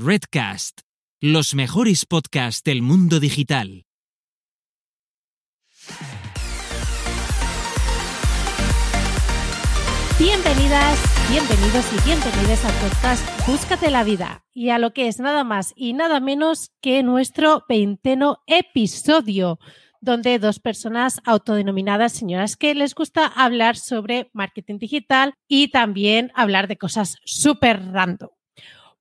Redcast, los mejores podcasts del mundo digital. Bienvenidas, bienvenidos y bienvenidas al podcast Búscate la vida y a lo que es nada más y nada menos que nuestro veinteno episodio, donde dos personas autodenominadas señoras que les gusta hablar sobre marketing digital y también hablar de cosas súper random.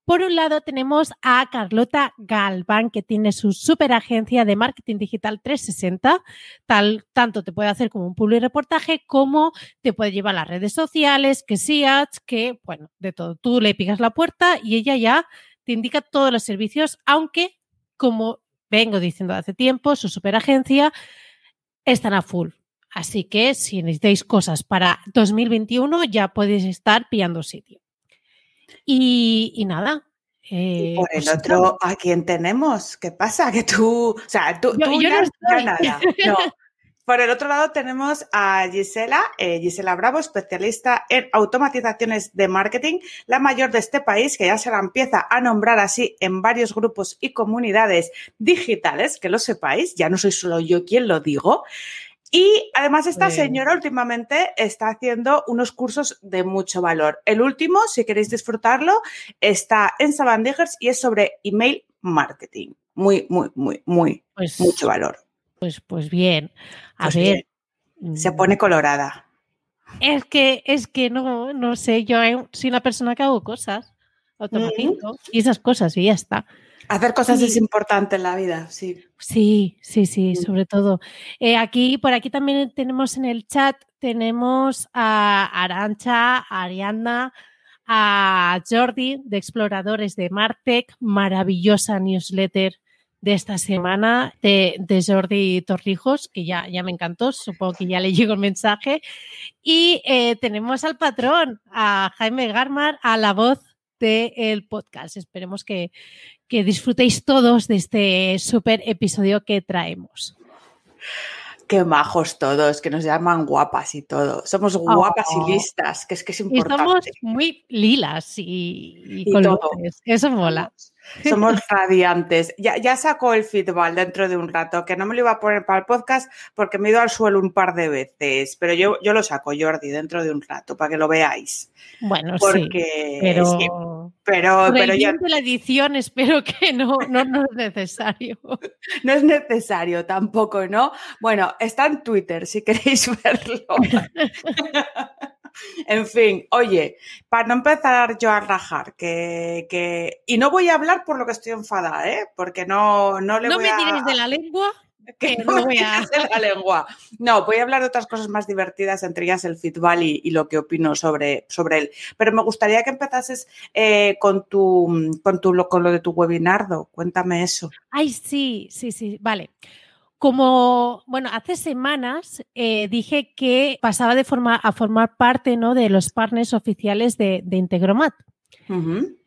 Por un lado tenemos a Carlota Galván, que tiene su super agencia de marketing digital 360. Tal, tanto te puede hacer como un public reportaje, como te puede llevar a las redes sociales, que sí, ads, que, bueno, de todo. Tú le pigas la puerta y ella ya te indica todos los servicios, aunque, como vengo diciendo hace tiempo, su super agencia están a full. Así que si necesitáis cosas para 2021, ya podéis estar pillando sitio. Y, y nada. Eh, por el pues otro, ¿a quién tenemos? ¿Qué pasa? Que tú, o sea, tú, yo, tú yo ya, no ya nada. No. Por el otro lado tenemos a Gisela, eh, Gisela Bravo, especialista en automatizaciones de marketing, la mayor de este país, que ya se la empieza a nombrar así en varios grupos y comunidades digitales, que lo sepáis, ya no soy solo yo quien lo digo. Y además esta señora últimamente está haciendo unos cursos de mucho valor. El último, si queréis disfrutarlo, está en Sabandigers y es sobre email marketing. Muy, muy, muy, muy, Pues- mucho valor. Pues, pues bien. A Pues ver. Se mm, pone colorada. Es que, es que no, no sé, yo eh, soy una persona que hago cosas, automatizo y esas cosas y ya está. Hacer cosas Sí. es importante en la vida, sí. Sí, sí, sí, sobre todo. Eh, aquí, por aquí también tenemos en el chat, tenemos a Arancha, a Ariadna, a Jordi de Exploradores de Martech, maravillosa newsletter de esta semana de, de Jordi Torrijos, que ya, ya me encantó, supongo que ya le llegó el mensaje. Y eh, tenemos al patrón, a Jaime Garmar, a la voz del podcast. Esperemos que, que disfrutéis todos de este super episodio que traemos. Qué majos todos, que nos llaman guapas y todo. Somos guapas Oh. y listas, que es que es Y importante. somos muy lilas y, y Y todo. luces. Eso mola. Somos radiantes. Ya, ya sacó el feedback dentro de un rato, que no me lo iba a poner para el podcast porque me he ido al suelo un par de veces, pero yo, yo lo saco, Jordi, dentro de un rato, para que lo veáis. Bueno, Porque sí, pero, sí, pero, pero yo, la edición espero que no, no, no es necesario. no es necesario tampoco, ¿no? Bueno, está en Twitter si queréis verlo. En fin, oye, para no empezar yo a rajar, que, que- y no voy a hablar por lo que estoy enfadada, ¿eh? Porque no, no le No voy me a... tiréis de la lengua. que no no me voy a- de la lengua. No, voy a hablar de otras cosas más divertidas, entre ellas el feedback y, y lo que opino sobre, sobre él. Pero me gustaría que empezases eh, con, tu, con, tu, lo- con lo de tu webinardo. Cuéntame eso. Ay, sí, sí, sí, vale. Como, bueno, hace semanas eh, dije que pasaba de forma, a formar parte ¿no? de los partners oficiales de, de Integromat.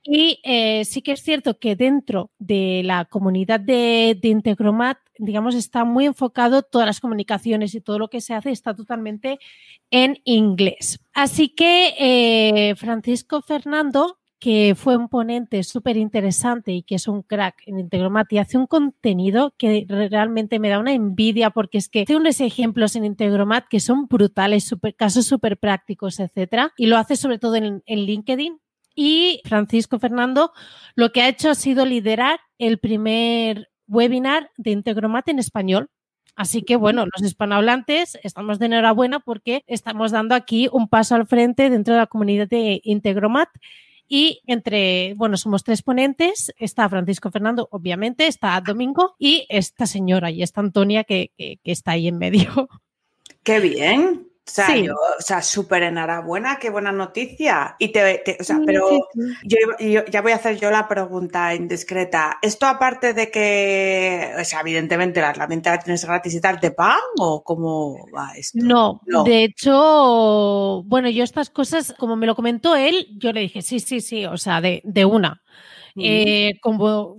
Y eh, sí que es cierto que dentro de la comunidad de, de Integromat, digamos, está muy enfocado todas las comunicaciones y todo lo que se hace está totalmente en inglés. Así que eh, Francisco Fernando, que fue un ponente súper interesante y que es un crack en Integromat y hace un contenido que realmente me da una envidia porque es que hace unos ejemplos en Integromat que son brutales, super, casos súper prácticos, etcétera, y lo hace sobre todo en, en LinkedIn y Francisco Fernando lo que ha hecho ha sido liderar el primer webinar de Integromat en español. Así que bueno, los hispanohablantes estamos de enhorabuena porque estamos dando aquí un paso al frente dentro de la comunidad de Integromat. Y entre, bueno, somos tres ponentes. Está Francisco Fernando, obviamente, está Domingo y esta señora y está Antonia que, que, que está ahí en medio. Qué bien. O sea, Sí. yo, o sea, súper enhorabuena, qué buena noticia. Y te, te- o sea, Sí, pero sí, yo, yo- ya voy a hacer yo la pregunta indiscreta. ¿Esto aparte de que, o sea, evidentemente la herramienta la tienes gratis y tal, te pagan o cómo va esto? No, No. de hecho, bueno, yo estas cosas, como me lo comentó él, yo le dije, sí, sí, sí, o sea, de, de una. Ujú. Eh, como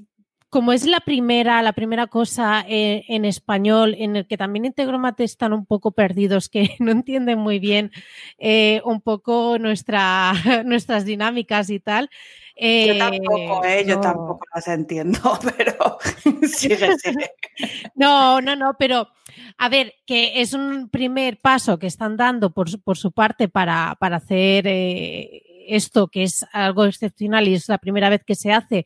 como es la primera, la primera cosa eh, en español, en el que también Integromat están un poco perdidos, que no entienden muy bien eh, un poco nuestra, nuestras dinámicas y tal. yo tampoco, eh, yo tampoco las entiendo, pero sigue, sigue. No, no, no, pero a ver, que es un primer paso que están dando por, por su parte para, para hacer esto, que es algo excepcional y es la primera vez que se hace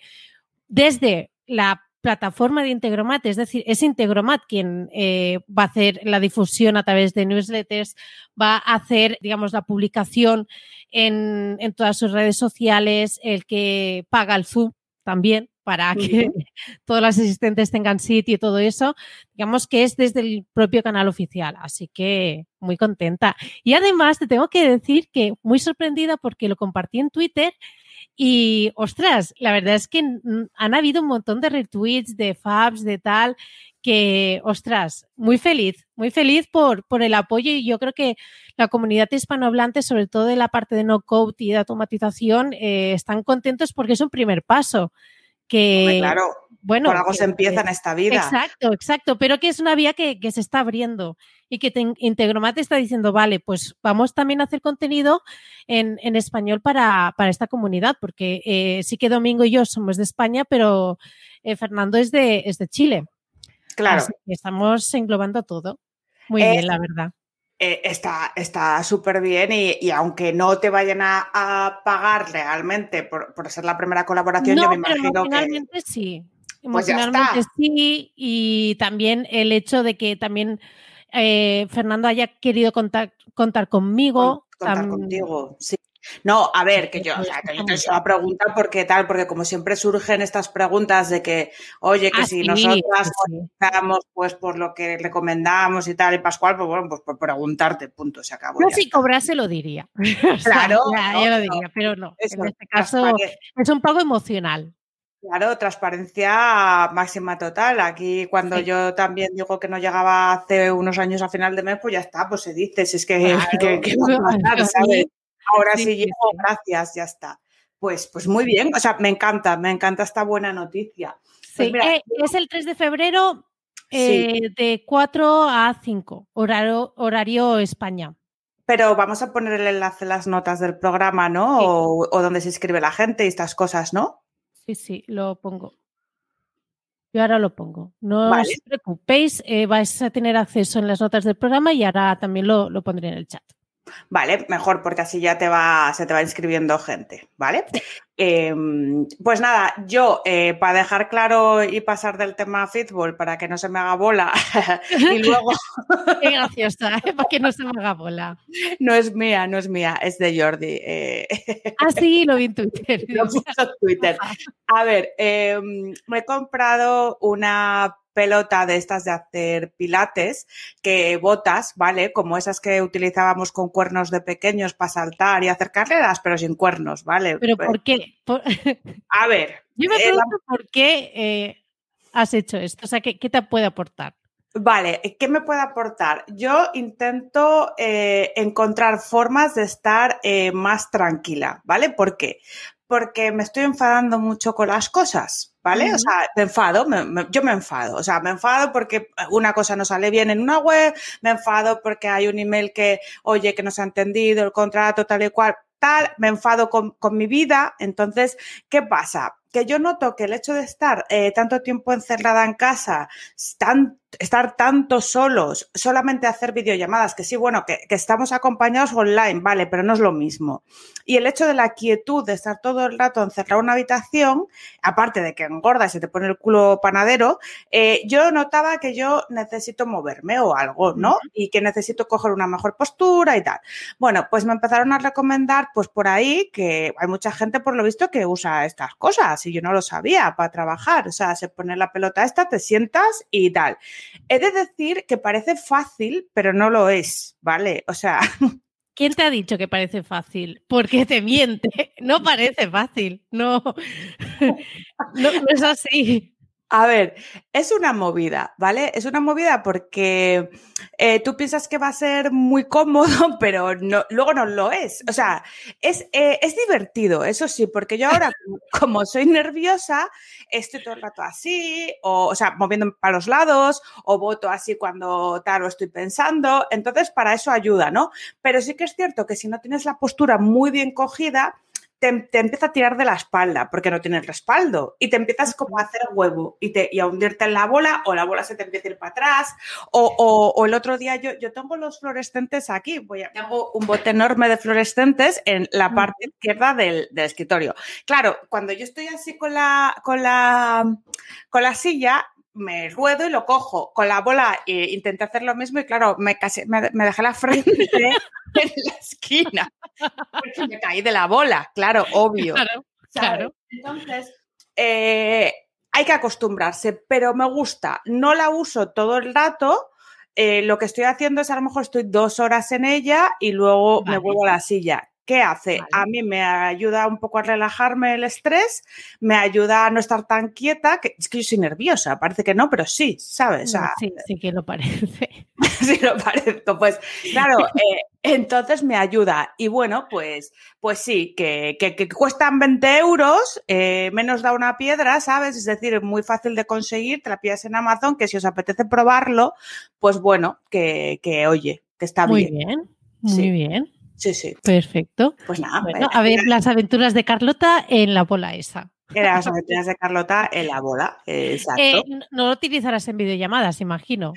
desde la plataforma de Integromat, es decir, es Integromat quien eh, va a hacer la difusión a través de newsletters, va a hacer, digamos, la publicación en, todas sus redes sociales, el que paga el Zoom también para que todos los asistentes tengan sitio y todo eso, digamos que es desde el propio canal oficial, así que muy contenta. Y además te tengo que decir que muy sorprendida porque lo compartí en Twitter y ostras, la verdad es que han habido un montón de retweets, de fabs, de tal, que, ostras, muy feliz, muy feliz por, por el apoyo y yo creo que la comunidad hispanohablante, sobre todo de la parte de no code y de automatización, eh, están contentos porque es un primer paso. Que, claro, bueno, por algo se empieza en esta vida. Exacto, exacto, pero que es una vía que, se está abriendo y que Integromat está diciendo, vale, pues vamos también a hacer contenido en, español para, esta comunidad, porque eh, sí que Domingo y yo somos de España, pero eh, Fernando es de, es de Chile. Claro. estamos englobando todo. Muy bien, eh, la verdad. está súper bien y, aunque no te vayan a, pagar realmente por, ser la primera colaboración, yo me imagino pero finalmente sí. Pues Emocionalmente sí, y también el hecho de que también eh, Fernando haya querido contar, contar conmigo. contar contigo, sí. No, a ver, que yo, o sea, que yo te he la pregunta porque tal, porque como siempre surgen estas preguntas de que, oye, que ah, si nosotras sí. pues por lo que recomendamos y tal, y Pascual, pues bueno, pues por preguntarte, punto, se acabó. No, si cobrase lo diría. Claro. yo lo diría, pero no. en este caso es un pago emocional. Claro, transparencia máxima total. Aquí cuando yo también digo que no llegaba hace unos años a final de mes, pues ya está, pues se dice, si es que, Ahora sí, llego, gracias, ya está. Pues, pues muy bien, o sea, me encanta, me encanta esta buena noticia. Pues eh, es el 3 de febrero eh, de 4 a 5, horario, horario España. Pero vamos a poner el enlace en las notas del programa, ¿no? O, o donde se escribe la gente y estas cosas, ¿no? Sí, sí, lo pongo. Yo ahora lo pongo. No os preocupéis, eh, vais a tener acceso en las notas del programa y ahora también lo, lo pondré en el chat. Vale, mejor porque así ya te va, se te va inscribiendo gente, ¿vale? Em, pues nada, yo eh, para dejar claro y pasar del tema fútbol para que no se me haga bola y luego... Qué graciosa, ¿eh? para que no se me haga bola. No es mía, no es mía, es de Jordi. Eh. Ah, sí, lo vi en Twitter. Lo puse en Twitter. A ver, em, me he comprado una pelota de estas de hacer pilates que botas, ¿vale? Como esas que utilizábamos con cuernos de pequeños para saltar y hacer carreras, pero sin cuernos, ¿vale? ¿Pero por qué? A ver. Yo me eh, pregunto por qué eh, has hecho esto, o sea, ¿qué, te puede aportar? Vale, ¿qué me puede aportar? Yo intento eh, encontrar formas de estar más tranquila, ¿vale? ¿Por qué? Porque me estoy enfadando mucho con las cosas. ¿vale? O sea, me enfado, yo me enfado, o sea, me enfado porque una cosa no sale bien en una web, me enfado porque hay un email que, oye, que no se ha entendido el contrato tal y cual, tal, me enfado con, con mi vida, entonces, ¿qué pasa? Que yo noto que el hecho de estar eh, tanto tiempo encerrada en casa, tan estar tanto solos, solamente hacer videollamadas, que sí, bueno, que, estamos acompañados online, vale, pero no es lo mismo. Y el hecho de la quietud, de estar todo el rato encerrado en una habitación, aparte de que engorda y se te pone el culo panadero, eh, yo notaba que yo necesito moverme o algo, ¿no? Y que necesito coger una mejor postura y tal. Bueno, pues me empezaron a recomendar, pues por ahí, que hay mucha gente, por lo visto, que usa estas cosas y yo no lo sabía para trabajar. O sea, se pone la pelota esta, te sientas y tal. He de decir que parece fácil, pero no lo es, ¿vale? O sea... ¿Quién te ha dicho que parece fácil? Porque te miente. No parece fácil. No, no, es así. A ver, es una movida, ¿vale? Es una movida porque eh, tú piensas que va a ser muy cómodo, pero no, luego no lo es. O sea, es, eh, es divertido, eso sí, porque yo ahora, como soy nerviosa, estoy todo el rato así, o, o sea, moviéndome para los lados, o voto así cuando tal lo estoy pensando. Entonces, para eso ayuda, ¿no? Pero sí que es cierto que si no tienes la postura muy bien cogida, te, empieza a tirar de la espalda porque no tienes respaldo y te empiezas como a hacer huevo y, te, y a hundirte en la bola o la bola se te empieza a ir para atrás o, el otro día yo, yo tengo los fluorescentes aquí, voy a, tengo un bote enorme de fluorescentes en la parte izquierda del, del escritorio. Claro, cuando yo estoy así con la, con la, con la silla, me ruedo y lo cojo. Con la bola e intenté hacer lo mismo y claro, me, me, dejé la frente en la esquina. Porque me caí de la bola, claro, obvio. Claro, Entonces, eh, hay que acostumbrarse, pero me gusta. No la uso todo el rato. Eh, lo que estoy haciendo es a lo mejor estoy dos horas en ella y luego me vuelvo a la silla. ¿Qué hace? A mí me ayuda un poco a relajarme el estrés, me ayuda a no estar tan quieta, que es que yo soy nerviosa, parece que no, pero sí, ¿sabes? sí, sí que lo parece. sí lo parezco, pues claro, eh, entonces me ayuda. Y bueno, pues, pues sí, que, que, cuestan 20 euros, eh, menos da una piedra, ¿sabes? Es decir, es muy fácil de conseguir, te la pides en Amazon, que si os apetece probarlo, pues bueno, que, que oye, que está muy bien. Muy bien, muy bien. Sí, sí. Perfecto. Pues nada. Bueno, a ver las aventuras de Carlota en la bola esa. Las aventuras de Carlota en la bola, exacto. Eh, no lo utilizarás en videollamadas, imagino.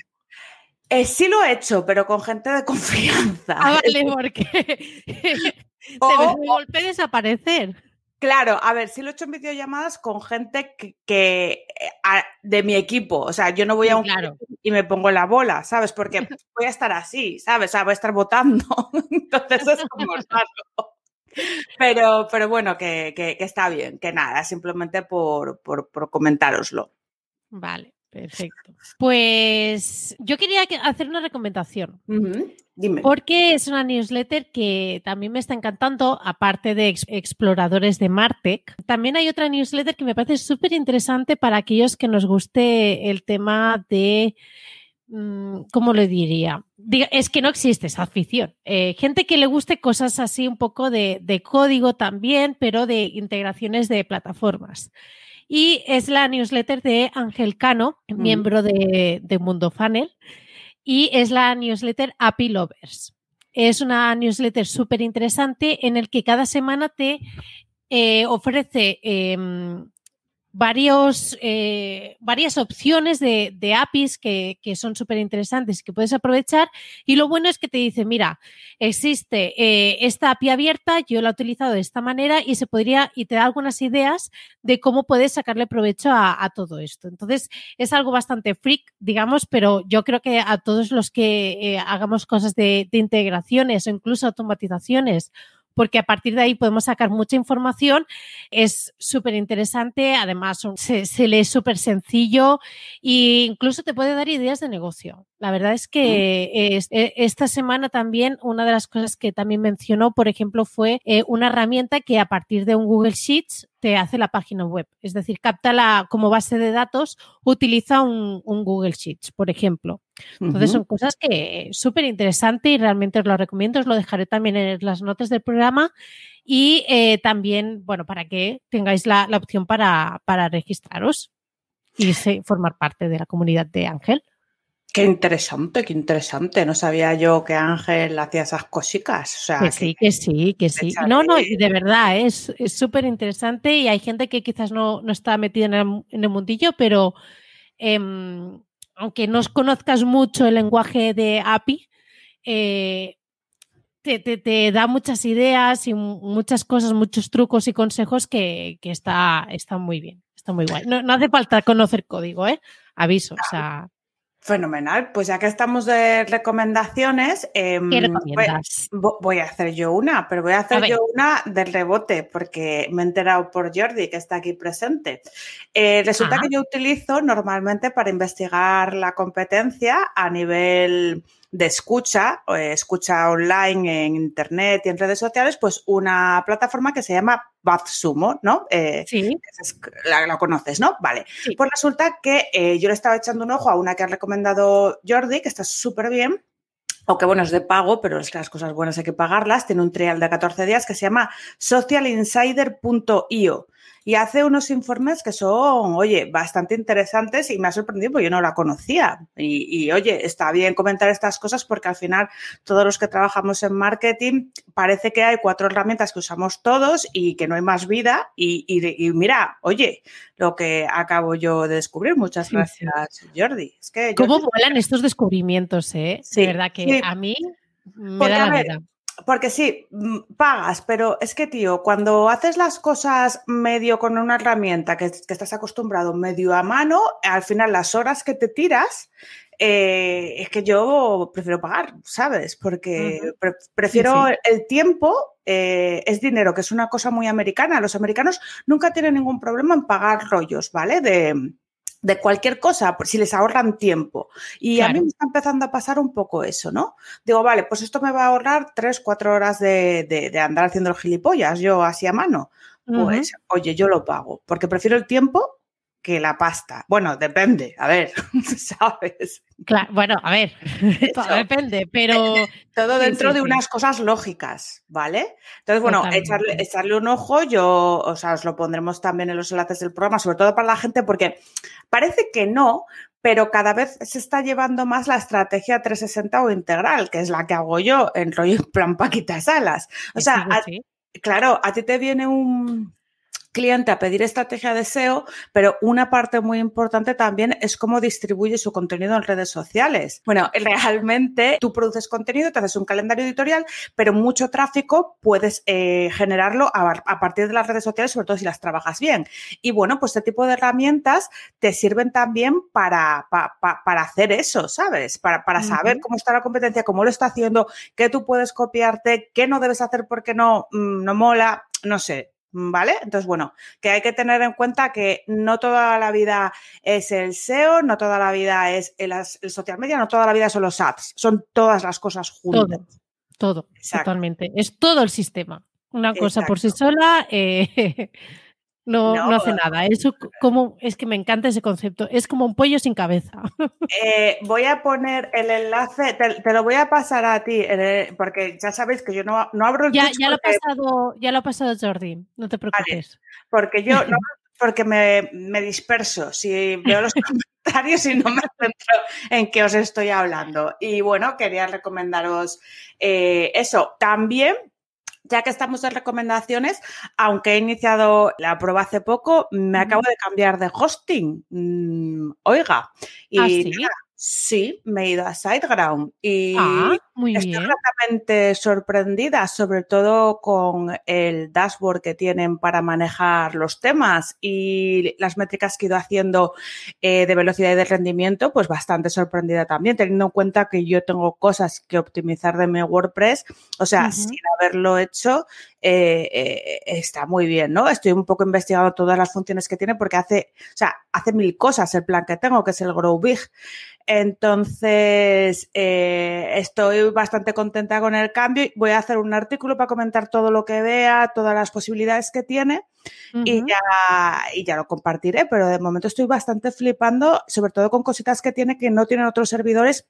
Eh, sí lo he hecho, pero con gente de confianza. Ah, vale, porque se me golpe desaparecer. Claro, a ver, sí lo he hecho en videollamadas con gente que, eh, de mi equipo. O sea, yo no voy a un claro. y me pongo la bola, ¿sabes? Porque voy a estar así, ¿sabes? O sea, voy a estar votando. Entonces es como raro. Pero, pero bueno, que, que, está bien, que nada, simplemente por, por, por comentároslo. Vale. Perfecto. Pues yo quería hacer una recomendación. Dime. Porque es una newsletter que también me está encantando, aparte de exploradores de Martec. También hay otra newsletter que me parece súper interesante para aquellos que nos guste el tema de mm, ¿cómo le diría? Es que no existe esa afición. Eh, gente que le guste cosas así un poco de, de, código también, pero de integraciones de plataformas y es la newsletter de Ángel Cano, miembro de, Mundo Funnel, y es la newsletter Happy Lovers. Es una newsletter súper interesante en el que cada semana te eh, ofrece em, varios, eh, varias opciones de, APIs que, son súper interesantes y que puedes aprovechar. Y lo bueno es que te dice, mira, existe eh, esta API abierta, yo la he utilizado de esta manera y se podría, y te da algunas ideas de cómo puedes sacarle provecho a, todo esto. Entonces, es algo bastante freak, digamos, pero yo creo que a todos los que eh, hagamos cosas de, de integraciones o incluso automatizaciones porque a partir de ahí podemos sacar mucha información. Es súper interesante, además se, lee súper sencillo e incluso te puede dar ideas de negocio. La verdad es que e, esta semana también una de las cosas que también mencionó, por ejemplo, fue eh, una herramienta que a partir de un Google Sheets te hace la página web. Es decir, capta la, como base de datos, utiliza un, Google Sheets, por ejemplo. Entonces son cosas que súper interesante y realmente os lo recomiendo. Os lo dejaré también en las notas del programa y eh, también, bueno, para que tengáis la, opción para, para registraros y formar parte de la comunidad de Ángel. Qué interesante, qué interesante. No sabía yo que Ángel hacía esas cositas. O sea, que, sí, que sí, que sí. No, no, de verdad, es súper interesante y hay gente que quizás no, está metida en el, mundillo, pero em, aunque no conozcas mucho el lenguaje de API, eh, te, da muchas ideas y muchas cosas, muchos trucos y consejos que, está, está muy bien, está muy guay. No, no hace falta conocer código, ¿eh? Aviso, o sea Fenomenal. Pues ya que estamos de recomendaciones, em, voy, a hacer yo una, pero voy a hacer yo una del rebote porque me he enterado por Jordi que está aquí presente. Eh, resulta que yo utilizo normalmente para investigar la competencia a nivel de escucha, o escucha online en internet y en redes sociales, pues una plataforma que se llama BuzzSumo, ¿no? Eh, sí. La, conoces, ¿no? Vale. Pues resulta que eh, yo le estaba echando un ojo a una que ha recomendado Jordi, que está súper bien. Aunque bueno, es de pago, pero es que las cosas buenas hay que pagarlas. Tiene un trial de 14 días que se llama socialinsider.io y hace unos informes que son, oye, bastante interesantes y me ha sorprendido porque yo no la conocía. Y, oye, está bien comentar estas cosas porque al final todos los que trabajamos en marketing parece que hay cuatro herramientas que usamos todos y que no hay más vida. Y, mira, oye, lo que acabo yo de descubrir. Muchas gracias, Jordi. Es que ¿Cómo vuelan estos descubrimientos, eh? de verdad que a mí me da la vida porque sí, mm, pagas, pero es que, tío, cuando haces las cosas medio con una herramienta que, estás acostumbrado medio a mano, al final las horas que te tiras, eh, es que yo prefiero pagar, ¿sabes? Porque prefiero el tiempo, eh, es dinero, que es una cosa muy americana. Los americanos nunca tienen ningún problema en pagar rollos, ¿vale? De, de cualquier cosa, si les ahorran tiempo. Y a mí me está empezando a pasar un poco eso, ¿no? Digo, vale, pues esto me va a ahorrar tres, cuatro horas de, de, andar haciendo el gilipollas, yo así a mano. Pues, oye, yo lo pago, porque prefiero el tiempo que la pasta. Bueno, depende, a ver, ¿sabes? Claro, bueno, a ver, todo depende, pero... Todo dentro de unas cosas lógicas, ¿vale? Entonces, bueno, echarle, echarle, un ojo, yo, o sea, os lo pondremos también en los enlaces del programa, sobre todo para la gente, porque parece que no, pero cada vez se está llevando más la estrategia 360 o integral, que es la que hago yo en rollo plan Paquita Salas. O sea, claro, a ti te viene un, cliente a pedir estrategia de SEO, pero una parte muy importante también es cómo distribuye su contenido en redes sociales. Bueno, realmente tú produces contenido, te haces un calendario editorial, pero mucho tráfico puedes eh, generarlo a, partir de las redes sociales, sobre todo si las trabajas bien. Y bueno, pues este tipo de herramientas te sirven también para, para, hacer eso, ¿sabes? Para, para saber cómo está la competencia, cómo lo está haciendo, qué tú puedes copiarte, qué no debes hacer porque no, mm, no mola, no sé, ¿Vale? Entonces, bueno, que hay que tener en cuenta que no toda la vida es el SEO, no toda la vida es el, social media, no toda la vida son los ads, son todas las cosas juntas. Todo, todo totalmente. Es todo el sistema. Una cosa por sí sola eh, no, no, hace nada. Eso como es que me encanta ese concepto. Es como un pollo sin cabeza. Eh, voy a poner el enlace, te, lo voy a pasar a ti, porque ya sabéis que yo no, no abro el ya, ya lo ha pasado, ya lo ha pasado Jordi, no te preocupes. porque yo no, porque me, me, disperso si veo los comentarios y no me centro en qué os estoy hablando. Y bueno, quería recomendaros eh, eso. También ya que estamos en recomendaciones, aunque he iniciado la prueba hace poco, me acabo de cambiar de hosting. Mm, oiga, y ¿Ah, Sí, me he ido a SiteGround y ah, estoy realmente sorprendida, sobre todo con el dashboard que tienen para manejar los temas y las métricas que he ido haciendo eh, de velocidad y de rendimiento, pues bastante sorprendida también, teniendo en cuenta que yo tengo cosas que optimizar de mi WordPress, o sea, sin haberlo hecho, eh, eh, está muy bien, ¿no? Estoy un poco investigando todas las funciones que tiene porque hace, o sea, hace mil cosas el plan que tengo, que es el Grow Big. Entonces, eh, estoy bastante contenta con el cambio. Voy a hacer un artículo para comentar todo lo que vea, todas las posibilidades que tiene y, ya, y ya lo compartiré. Pero de momento estoy bastante flipando, sobre todo con cositas que tiene que no tienen otros servidores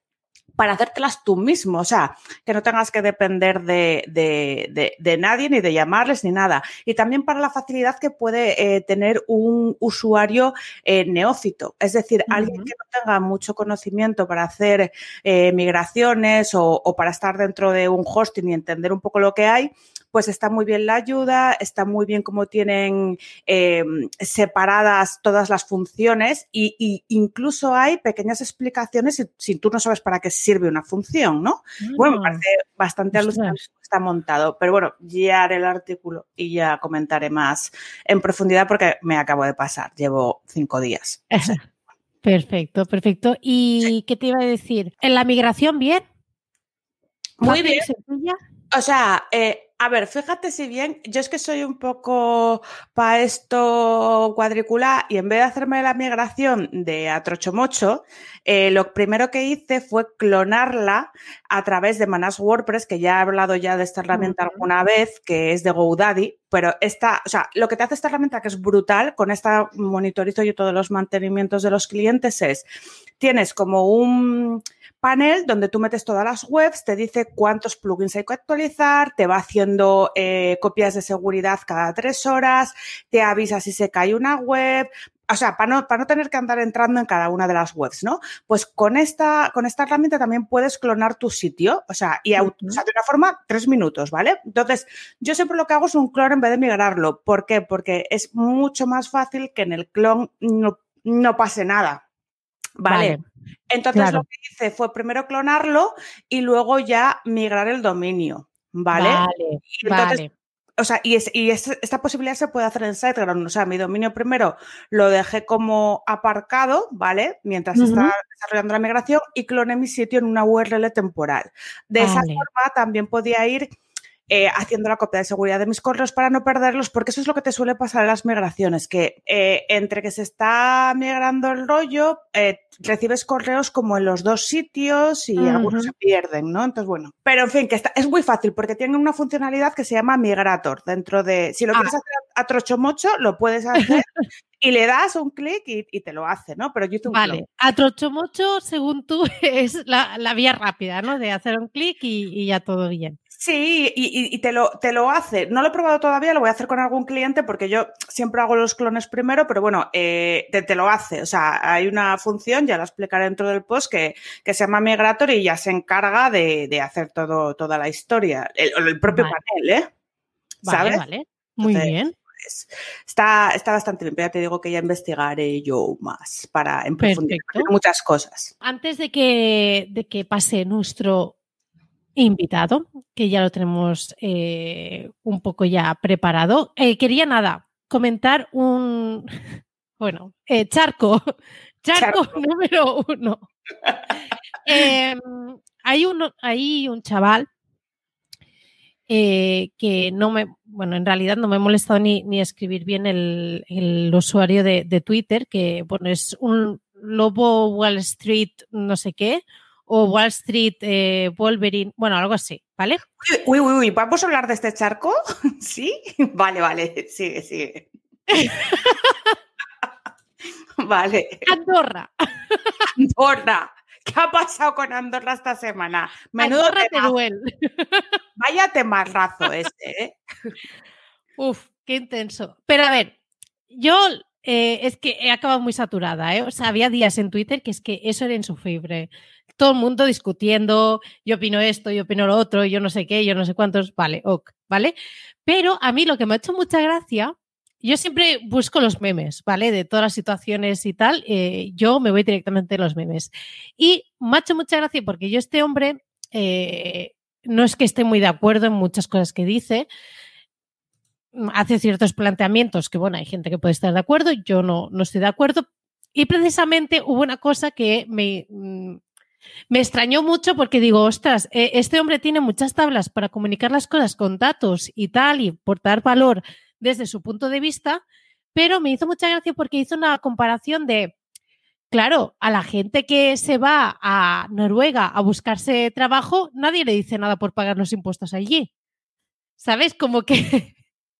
para hacértelas tú mismo, o sea, que no tengas que depender de, de, de, nadie, ni de llamarles, ni nada. Y también para la facilidad que puede eh, tener un usuario eh, neófito, es decir, alguien que no tenga mucho conocimiento para hacer eh, migraciones o, o, para estar dentro de un hosting y entender un poco lo que hay, pues está muy bien la ayuda, está muy bien cómo tienen eh, separadas todas las funciones y, incluso hay pequeñas explicaciones si, tú no sabes para qué sirve una función, ¿no? Bueno, me parece bastante alucinante está montado, pero bueno, ya haré el artículo y ya comentaré más en profundidad porque me acabo de pasar, llevo cinco días. Perfecto, perfecto. ¿Y qué te iba a decir? ¿En la migración bien? Muy bien. O sea, eh, A ver, fíjate si bien, yo es que soy un poco para esto cuadricular y en vez de hacerme la migración de Atrochomocho, eh, lo primero que hice fue clonarla a través de Manas WordPress, que ya he hablado ya de esta herramienta alguna vez, que es de GoDaddy, pero esta, o sea, lo que te hace esta herramienta que es brutal, con esta monitorizo yo todos los mantenimientos de los clientes, es, tienes como un panel donde tú metes todas las webs, te dice cuántos plugins hay que actualizar, te va haciendo eh, copias de seguridad cada tres horas, te avisa si se cae una web, o sea, para no, para no tener que andar entrando en cada una de las webs, ¿no? Pues con esta, con esta herramienta también puedes clonar tu sitio, o sea, y o sea, de una forma, tres minutos, ¿vale? Entonces, yo siempre lo que hago es un clon en vez de migrarlo. ¿Por qué? Porque es mucho más fácil que en el clon no, no pase nada. ¿Vale? Entonces lo que hice fue primero clonarlo y luego ya migrar el dominio. ¿Vale? Vale, O sea, y, esta posibilidad se puede hacer en SiteGround. O sea, mi dominio primero lo dejé como aparcado, ¿vale? Mientras estaba desarrollando la migración y cloné mi sitio en una URL temporal. De esa forma también podía ir eh, haciendo la copia de seguridad de mis correos para no perderlos, porque eso es lo que te suele pasar en las migraciones, que eh, entre que se está migrando el rollo, eh, recibes correos como en los dos sitios y algunos se pierden, ¿no? Entonces, bueno, pero en fin, que está, es muy fácil porque tiene una funcionalidad que se llama Migrator dentro de, si lo quieres ah. hacer a trochomocho, lo puedes hacer y le das un clic y, te lo hace, ¿no? Pero yo Vale, a trochomocho, según tú, es la, vía rápida, ¿no? De hacer un clic y ya todo bien. Sí, y, te, lo, te lo hace. No lo he probado todavía, lo voy a hacer con algún cliente porque yo siempre hago los clones primero, pero bueno, eh, te, lo hace. O sea, hay una función, ya la explicaré dentro del post, que, que se llama Migrator y ya se encarga de, hacer todo, toda la historia. El, propio panel, ¿eh? ¿Sabes? Vale, Muy bien. Pues, está, está bastante bien, pero ya te digo que ya investigaré yo más para en muchas cosas. Antes de que, de que pase nuestro invitado, que ya lo tenemos eh, un poco ya preparado. Eh, quería nada, comentar un, bueno, eh, charco, charco, número uno. Em, hay, uno, hay un chaval que no me, bueno, en realidad no me he molestado ni, ni escribir bien el, el usuario de, de, Twitter, que bueno, es un lobo Wall Street, no sé qué, o Wall Street eh, Wolverine, bueno, algo así, ¿vale? Uy, uy, uy, ¿vamos a hablar de este charco? ¿Sí? Vale, vale, sigue, sigue. vale. Andorra. Andorra. ¿Qué ha pasado con Andorra esta semana? Menudo Andorra Teruel. Vaya temarrazo este, ¿eh? Uf, qué intenso. Pero a ver, yo eh, es que he acabado muy saturada, ¿eh? O sea, había días en Twitter que es que eso era insufrible todo el mundo discutiendo, yo opino esto, yo opino lo otro, yo no sé qué, yo no sé cuántos, vale, ok, ¿vale? Pero a mí lo que me ha hecho mucha gracia, yo siempre busco los memes, ¿vale? De todas las situaciones y tal, eh, yo me voy directamente a los memes. Y me ha hecho mucha gracia porque yo este hombre, eh, no es que esté muy de acuerdo en muchas cosas que dice, hace ciertos planteamientos que, bueno, hay gente que puede estar de acuerdo, yo no, no estoy de acuerdo. Y precisamente hubo una cosa que me, mm, me extrañó mucho porque digo, ostras, eh, este hombre tiene muchas tablas para comunicar las cosas con datos y tal y portar valor desde su punto de vista, pero me hizo mucha gracia porque hizo una comparación de, claro, a la gente que se va a Noruega a buscarse trabajo, nadie le dice nada por pagar los impuestos allí. ¿Sabes? Como que,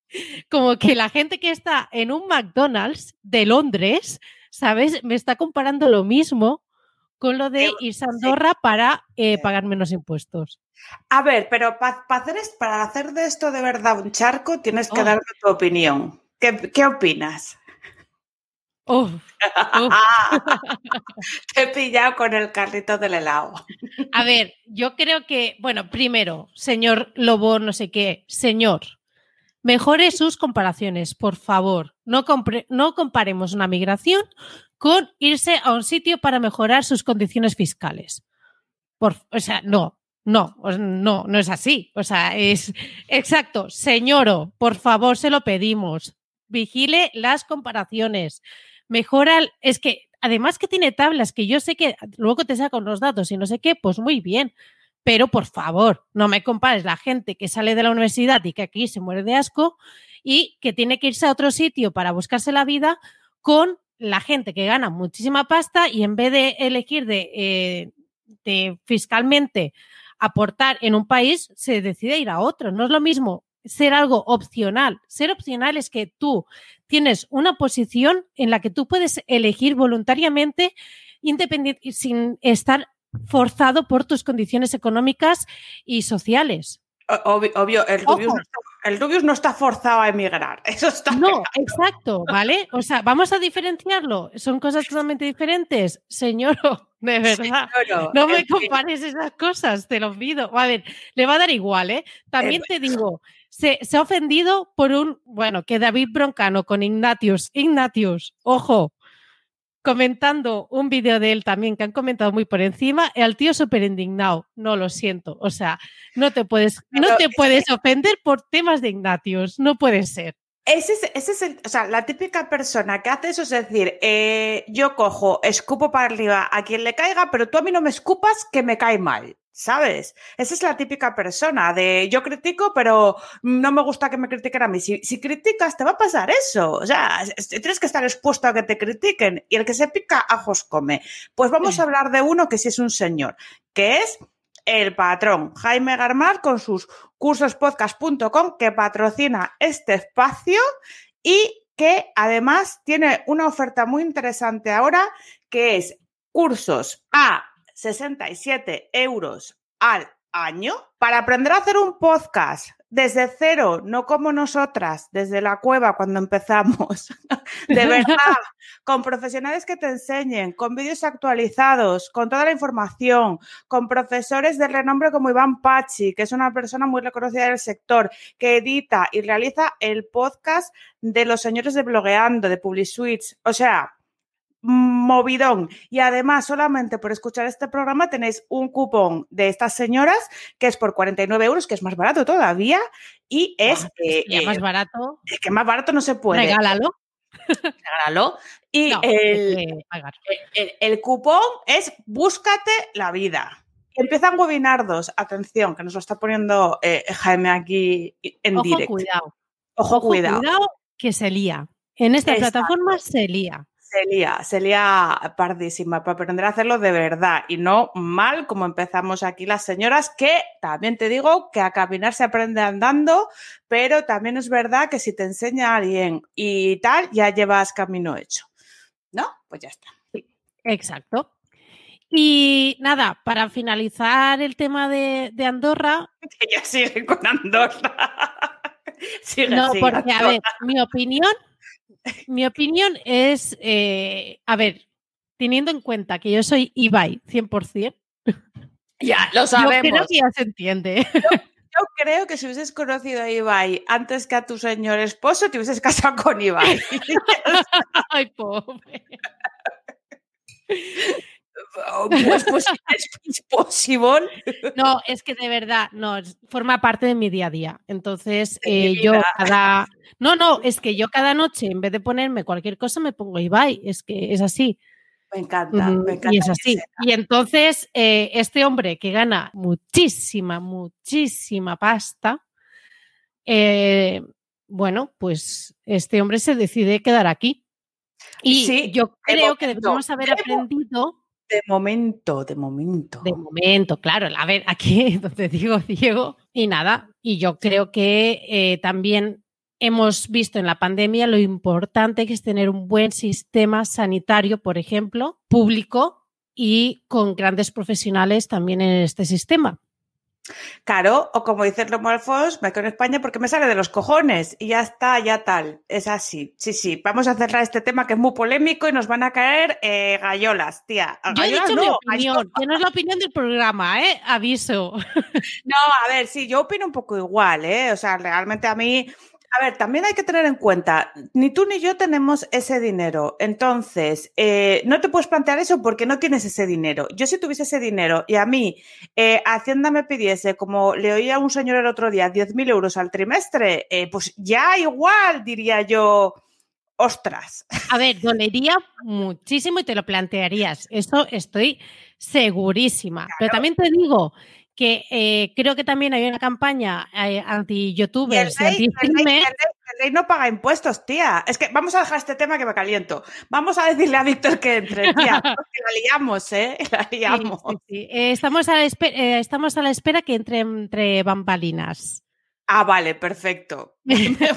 como que la gente que está en un McDonald's de Londres, ¿sabes? Me está comparando lo mismo con lo de irse a Andorra para eh, pagar menos impuestos. A ver, pero para hacer, para hacer de esto de verdad un charco tienes que oh. darme tu opinión. ¿Qué, opinas? Te he pillado con el carrito del helado. A ver, yo creo que, bueno, primero, señor Lobo, no sé qué, señor, mejore sus comparaciones, por favor. No, no comparemos una migración con irse a un sitio para mejorar sus condiciones fiscales. Por, o sea, no, no, no, no es así. O sea, es exacto. Señoro, por favor, se lo pedimos. Vigile las comparaciones. Mejora, es que además que tiene tablas que yo sé que luego te sacan los datos y no sé qué, pues muy bien. pero por favor, no me compares la gente que sale de la universidad y que aquí se muere de asco y que tiene que irse a otro sitio para buscarse la vida con la gente que gana muchísima pasta y en vez de elegir de, eh, de fiscalmente aportar en un país, se decide ir a otro. No es lo mismo ser algo opcional. Ser opcional es que tú tienes una posición en la que tú puedes elegir voluntariamente independiente, sin estar forzado por tus condiciones económicas y sociales. Obvio, obvio el, Rubius no, está, el, Rubius no está, forzado a emigrar. Eso está no, exacto, ¿vale? O sea, vamos a diferenciarlo. Son cosas totalmente diferentes. Señor, de verdad, Señoro, no me compares esas cosas, te lo pido. A ver, le va a dar igual, ¿eh? También te digo, se, se ha ofendido por un, bueno, que David Broncano con Ignatius, Ignatius, ojo, comentando un vídeo de él también que han comentado muy por encima, el tío súper indignado. No, lo siento. O sea, no te puedes, no te puedes ofender por temas de Ignatius. No puede ser. Ese es, ese es el, o sea, la típica persona que hace eso es decir, eh, yo cojo, escupo para arriba a quien le caiga, pero tú a mí no me escupas que me cae mal. ¿Sabes? Esa es la típica persona de yo critico, pero no me gusta que me critiquen a mí. Si, si, criticas, te va a pasar eso. O sea, tienes que estar expuesto a que te critiquen y el que se pica, ajos come. Pues vamos a hablar de uno que sí es un señor, que es el patrón Jaime Garmar con sus cursospodcast.com que patrocina este espacio y que además tiene una oferta muy interesante ahora que es cursos a 67 euros al año para aprender a hacer un podcast desde cero, no como nosotras, desde la cueva cuando empezamos. de verdad, con profesionales que te enseñen, con vídeos actualizados, con toda la información, con profesores de renombre como Iván Pachi, que es una persona muy reconocida del sector, que edita y realiza el podcast de los señores de blogueando, de PubliSuites. O sea, movidón. Y además, solamente por escuchar este programa tenéis un cupón de estas señoras que es por 49 euros, que es más barato todavía. Y es. Ah, eh, más barato. Es que más barato no se puede. Regálalo. Regálalo. Y no, el, el, el, cupón es búscate la vida. Empiezan webinardos. Atención, que nos lo está poniendo eh, Jaime aquí en Ojo, directo. Cuidado. Ojo, Ojo cuidado. cuidado. que se lía. En esta Exacto. plataforma se lía. Se lía, se lía pardísima para aprender a hacerlo de verdad y no mal como empezamos aquí las señoras, que también te digo que a caminar se aprende andando, pero también es verdad que si te enseña alguien y tal, ya llevas camino hecho. ¿No? Pues ya está. Sí, exacto. Y nada, para finalizar el tema de, de Andorra. Que ya sigue con Andorra. sigue, no, sigue porque, Andorra. a ver, mi opinión mi opinión es, eh, a ver, teniendo en cuenta que yo soy Ibai 100%. Ya, lo sabemos. Yo creo que ya se entiende. Yo, yo, creo que si hubieses conocido a Ibai antes que a tu señor esposo, te hubieses casado con Ibai. Ay, pobre. Pues, pues, es posible. No, es que de verdad, no, forma parte de mi día a día. Entonces, eh, yo cada. No, no, es que yo cada noche, en vez de ponerme cualquier cosa, me pongo Ibai. Es que es así. Me encanta, me encanta. Y es así. Y entonces, eh, este hombre que gana muchísima, muchísima pasta, eh, bueno, pues este hombre se decide quedar aquí. Y Sí, yo creo que deberíamos haber aprendido. De momento, de momento. De momento, claro, a ver, aquí donde digo Diego, y nada, y yo creo que eh, también hemos visto en la pandemia lo importante que es tener un buen sistema sanitario, por ejemplo, público y con grandes profesionales también en este sistema. Claro, o como dice Romo Alfons, me quedo en España porque me sale de los cojones y ya está, ya tal. Es así. Sí, sí. Vamos a cerrar este tema que es muy polémico y nos van a caer eh, gallolas, tía. Yo he dicho mi opinión, gallolas. que no es la opinión del programa, ¿eh? Aviso. No, a ver, sí, yo opino un poco igual, ¿eh? O sea, realmente a mí. A ver, también hay que tener en cuenta, ni tú ni yo tenemos ese dinero. Entonces, eh, no te puedes plantear eso porque no tienes ese dinero. Yo si tuviese ese dinero y a mí eh, Hacienda me pidiese, como le oía a un señor el otro día, 10.000 euros al trimestre, eh, pues ya igual diría yo, ostras. A ver, dolería muchísimo y te lo plantearías. Eso estoy segurísima. Pero también te digo que eh, creo que también hay una campaña eh, anti-youtubers y, el, rey no paga impuestos, tía. Es que vamos a dejar este tema que me caliento. Vamos a decirle a Víctor que entre, tía, porque la liamos, ¿eh? La liamos. Sí, sí, sí. Eh, estamos, a la espera, estamos a la espera que entre entre bambalinas. Ah, vale, perfecto. vale.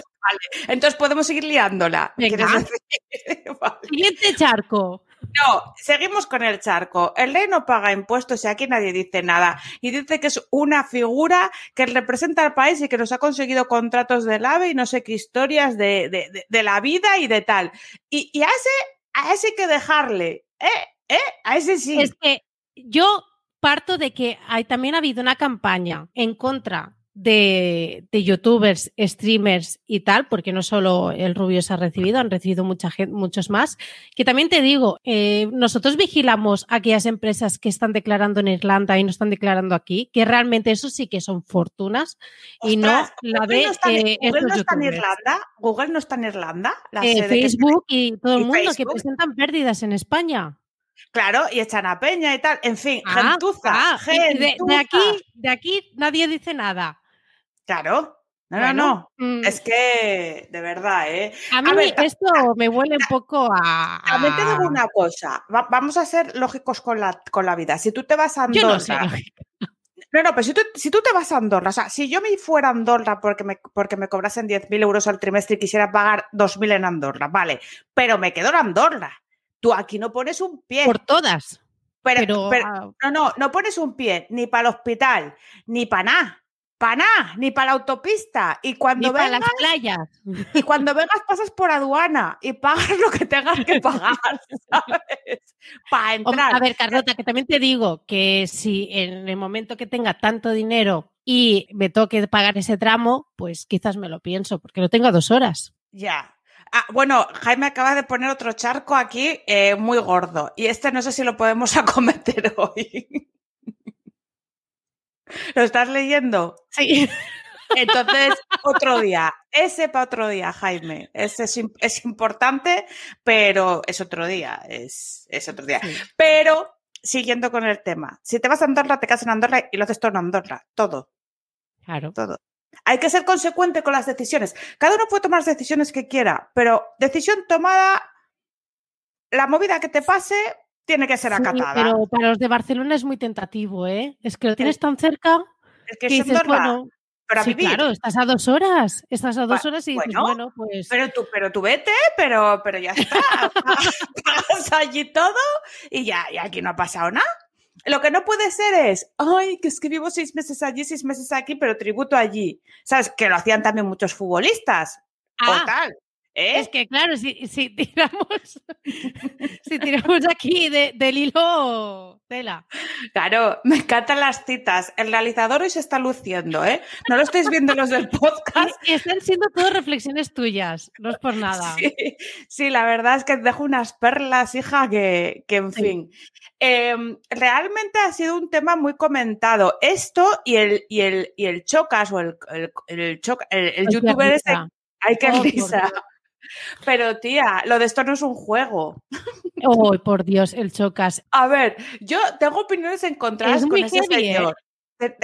Entonces podemos seguir liándola. Venga. ¿quieres decir? Vale. Siguiente charco. No, seguimos con el charco. El rey no paga impuestos y aquí nadie dice nada. Y dice que es una figura que representa al país y que nos ha conseguido contratos del AVE y no sé qué historias de, de- la vida y de tal. Y, y a ese, a ese hay que dejarle. ¿Eh? ¿Eh? A ese sí. Es que yo parto de que hay, también ha habido una campaña en contra de, de youtubers, streamers y tal, porque no solo el Rubio se ha recibido, han recibido mucha gente, muchos más, que también te digo, eh, nosotros vigilamos a aquellas empresas que están declarando en Irlanda y no están declarando aquí, que realmente eso sí que son fortunas y no la de no está, eh, Google no está en youtubers. Irlanda. Google no está en Irlanda. La Eh, que- Facebook y todo el mundo que presentan pérdidas en España. Claro, y echan a Peña y tal. En fin, Ah, gentuza. ah, de, aquí, de aquí nadie dice nada. Claro. No, Bueno, no, no. mm, Es que, de verdad, ¿eh? a mí ver, esto me huele un poco a. También te digo a- una cosa. Va- vamos a ser lógicos con la, con la vida. Si tú te vas a Andorra. Yo no lógica. No, no, pero si tú, si tú te vas a Andorra, o sea, si yo me fuera a Andorra porque me, porque me cobrasen 10.000 euros al trimestre y quisiera pagar 2.000 en Andorra, vale, pero me quedo en Andorra. Tú aquí no pones un pie. Por todas. pero, Pero, pero- ah, no, no, no pones un pie ni para el hospital, ni para nada. Para nada, ni para la autopista. Y ni cuando, para vengas, las playas. y cuando vengas pasas por aduana y pagas lo que tengas que pagar, ¿sabes? Para entrar. A ver, Carlota, que también te digo que si en el momento que tenga tanto dinero y me toque pagar ese tramo, pues quizás me lo pienso, porque lo tengo a dos horas. Ya. Ah, bueno, Jaime acaba de poner otro charco aquí eh, muy gordo. Y este no sé si lo podemos acometer hoy. ¿Lo estás leyendo? Sí. Entonces, otro día. Ese para otro día, Jaime. Ese es, es importante, pero es otro día. Es, es otro día. Sí. Pero, siguiendo con el tema. Si te vas a Andorra, te casas en Andorra y lo haces todo en Andorra. Todo. Claro. todo. Hay que ser consecuente con las decisiones. Cada uno puede tomar las decisiones que quiera, pero decisión tomada, la movida que te pase tiene que ser Sí, acatada. pero para los de Barcelona es muy tentativo, ¿eh? Es que lo tienes tan cerca es que que es dices, Andorra, bueno, pero a sí, vivir. claro, estás a dos horas, estás a dos horas y dices, bueno, bueno, pues Pero tú, pero tú vete, pero, pero ya está. Pagas allí todo y ya, y aquí no ha pasado nada. Lo que no puede ser es, ay, que es que vivo seis meses allí, seis meses aquí, pero tributo allí. ¿Sabes? Que lo hacían también muchos futbolistas. Ah, o tal. ¿Eh? es que claro, si, si tiramos si tiramos aquí de- del hilo tela. Claro, me encantan las citas. El realizador hoy se está luciendo, ¿eh? No lo estáis viendo los del podcast. Y están siendo todas reflexiones tuyas, no es por nada. Sí, sí, la verdad es que dejo unas perlas, hija, que, que en Sí. fin. Em, realmente ha sido un tema muy comentado. Esto y el, y el, y el chocas o el, el, el, el- youtuber ese. risa. Ay, qué Oh, risa. Pero tía, lo de esto no es un juego. Oh, por Dios, el chocas. A ver, yo tengo opiniones encontradas Es con muy ese heavy, ¿eh? señor.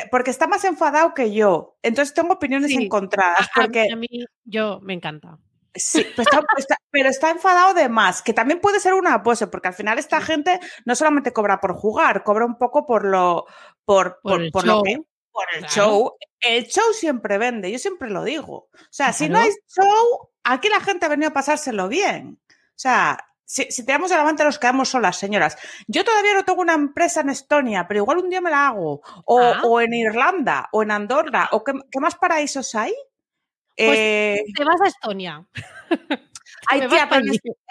Porque está más enfadado que yo. Entonces tengo opiniones Sí. encontradas. A- Porque a mí, yo me encanta. Sí, pero está, está- pero está enfadado de más, que también puede ser una pose, porque al final esta gente no solamente cobra por jugar, cobra un poco por lo, por, Por por, lo que, por el claro. show. El show siempre vende, yo siempre lo digo. O sea, si no hay show, aquí la gente ha venido a pasárselo bien. O sea, si, si tiramos el avante nos quedamos solas, señoras. Yo todavía no tengo una empresa en Estonia, pero igual un día me la hago. O, Ah. o en Irlanda, o en Andorra, o qué, qué más paraísos hay. Pues, Eh, Te vas a Estonia. Ay, tía, pero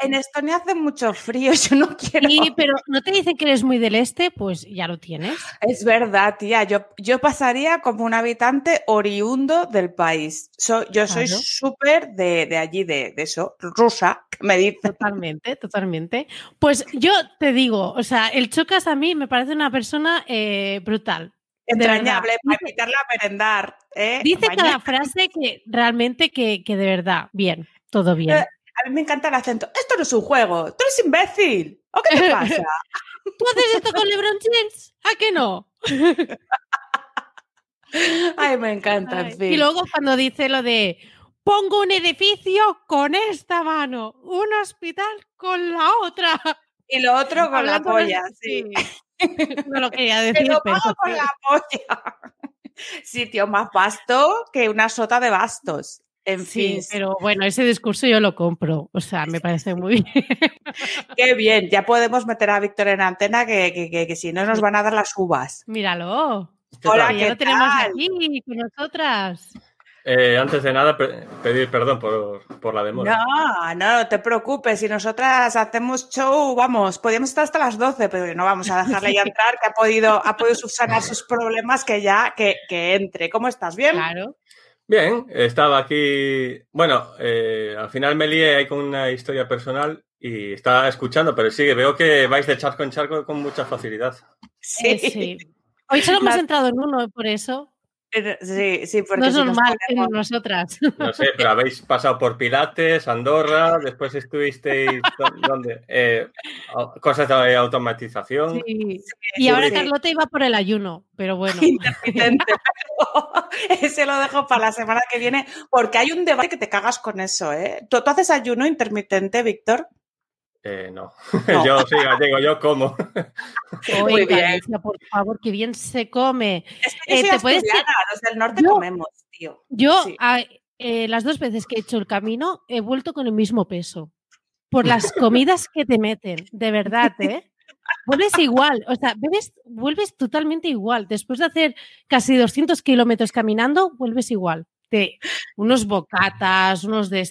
en, Estonia hace mucho frío, yo no quiero. Sí, pero no te dicen que eres muy del este, pues ya lo tienes. Es verdad, tía, yo, yo pasaría como un habitante oriundo del país. So- yo soy súper de, de allí, de, de eso, rusa, me dice. Totalmente, totalmente. Pues yo te digo, o sea, el Chocas a mí me parece una persona eh, brutal. Entrañable para invitarla a merendar. ¿eh? Dice Mañana. cada frase que realmente que, que de verdad, bien, todo bien. Eh, A mí me encanta el acento. Esto no es un juego, tú eres imbécil. ¿O qué te pasa? ¿Tú haces esto con LeBron James? ¿A qué no? Ay, me encanta, en fin. Y luego cuando dice lo de pongo un edificio con esta mano, un hospital con la otra. Y lo otro con la polla, sí. No lo quería decir, pero pago con la polla. Sitio más vasto que una sota de bastos. En sí, fin, pero bueno, ese discurso yo lo compro. O sea, me parece muy bien. qué bien. Ya podemos meter a Víctor en antena que, que- que- que si no nos van a dar las uvas. Míralo. ¿Qué Hola, ¿qué ya lo tenemos aquí con nosotras. Eh, antes de nada, pe- pedir perdón por, por la demora. No, no, no te preocupes. Si nosotras hacemos show, vamos, podríamos estar hasta las 12, pero no vamos a dejarle ya entrar, que ha podido, ha podido subsanar sus problemas, que ya, que, que entre. ¿Cómo estás? ¿Bien? Claro. Bien, estaba aquí. Bueno, eh, al final me lié ahí con una historia personal y estaba escuchando, pero sí, veo que vais de charco en charco con mucha facilidad. Eh, sí. Hoy solo hemos entrado en uno, por eso. Sí, sí, porque No es si normal ponemos- nosotras. No sé, pero habéis pasado por Pilates, Andorra, después estuvisteis. ¿dó- ¿Dónde? Eh, cosas de automatización. Sí. Y ahora sí. Carlota iba por el ayuno, pero bueno. intermitente, pero ese lo dejo para la semana que viene, porque hay un debate que te cagas con eso, ¿eh? ¿Tú, tú haces ayuno intermitente, Víctor? Eh, no. No. yo soy gallego, yo como. Oye, Muy bien. Galicia, por favor, que bien se come. Es que yo Eh, soy ¿te puedes los del norte Yo- comemos, tío. Yo, Sí. a- eh, las dos veces que he hecho el camino, he vuelto con el mismo peso. Por las comidas que te meten, de verdad, ¿eh? Vuelves igual, o sea, vuelves, vuelves totalmente igual. Después de hacer casi 200 kilómetros caminando, vuelves igual. De unos bocatas, unos de...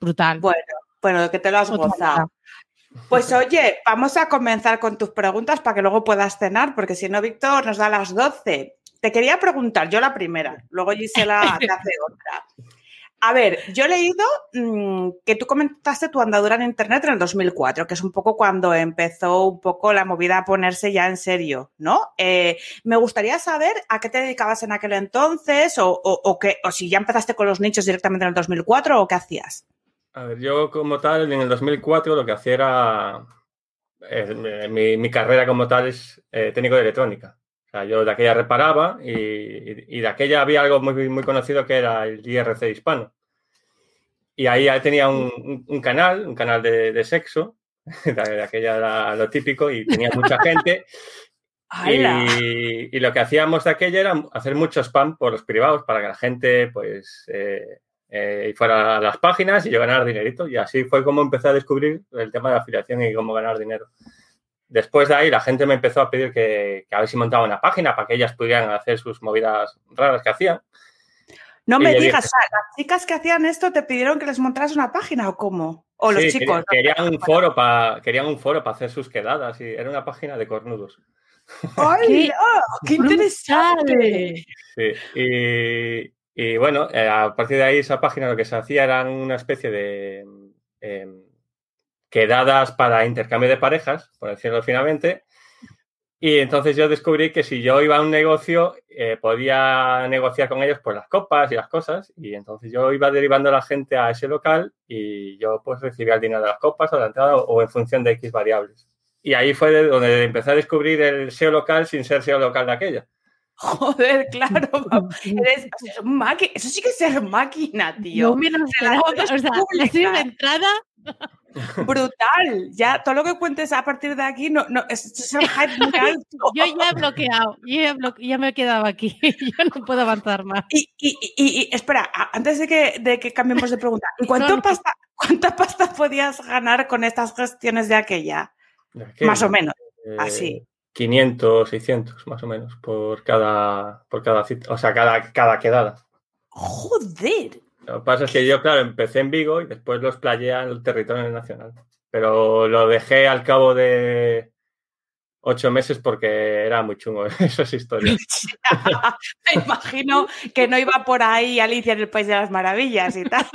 Brutal. Bueno, bueno, que te lo has Otra gozado. Pues oye, vamos a comenzar con tus preguntas para que luego puedas cenar, porque si no, Víctor nos da las 12. Te quería preguntar, yo la primera, luego Gisela te hace otra. A ver, yo he leído mm, que tú comentaste tu andadura en Internet en el 2004, que es un poco cuando empezó un poco la movida a ponerse ya en serio, ¿no? Eh, me gustaría saber a qué te dedicabas en aquel entonces o, o, o que, o si ya empezaste con los nichos directamente en el 2004 o qué hacías. A ver, yo como tal, en el 2004 lo que hacía era... eh, mi, mi carrera como tal es eh, técnico de electrónica. O sea, yo de aquella reparaba y, y- y de aquella había algo muy, muy conocido que era el IRC hispano. Y ahí tenía un, un- un canal, un canal de, de sexo, de, aquella era lo típico, y tenía mucha gente. Y, y lo que hacíamos de aquella era hacer mucho spam por los privados para que la gente pues eh, eh, fuera a las páginas y yo ganar dinerito. Y así fue como empecé a descubrir el tema de la afiliación y cómo ganar dinero. Después de ahí la gente me empezó a pedir que, que a ver si montaba una página para que ellas pudieran hacer sus movidas raras que hacían. No Y me digas, dije- sea, las chicas que hacían esto te pidieron que les montaras una página o cómo? O los Sí, chicos. querían, querían un foro para querían un foro para hacer sus quedadas y era una página de cornudos. ¡Ay, ¡Qué qué interesante! Brutal. Sí, y, y bueno, eh, a partir de ahí esa página lo que se hacía eran una especie de eh, quedadas para intercambio de parejas, por decirlo finamente. Y entonces yo descubrí que si yo iba a un negocio, eh, podía negociar con ellos por las copas y las cosas. Y entonces yo iba derivando a la gente a ese local y yo pues recibía el dinero de las copas o la entrada o, en función de X variables. Y ahí fue de donde empecé a descubrir el SEO local sin ser SEO local de aquella. Joder, claro. Eres, Eso sí que es ser máquina, tío. Yo me lo o sea, de entrada, Brutal. Ya todo lo que cuentes a partir de aquí no, no, es, es el hype muy alto. yo ya he bloqueado, yo ya, he bloque- ya me he quedado aquí, yo no puedo avanzar más. Y, y- y- y- espera, antes de que, de que cambiemos de pregunta, ¿y cuánto No, no. pasta, cuánta pasta podías ganar con estas gestiones de aquella? De aquella. Más o menos. Eh, así. 500, 600 más o menos por cada, por cada cita, o sea, cada, cada quedada. Joder. Lo que pasa es que yo, claro, empecé en Vigo y después los playé en el territorio nacional. Pero lo dejé al cabo de ocho meses porque era muy chungo esas historias. Me imagino que no iba por ahí Alicia en el País de las Maravillas y tal.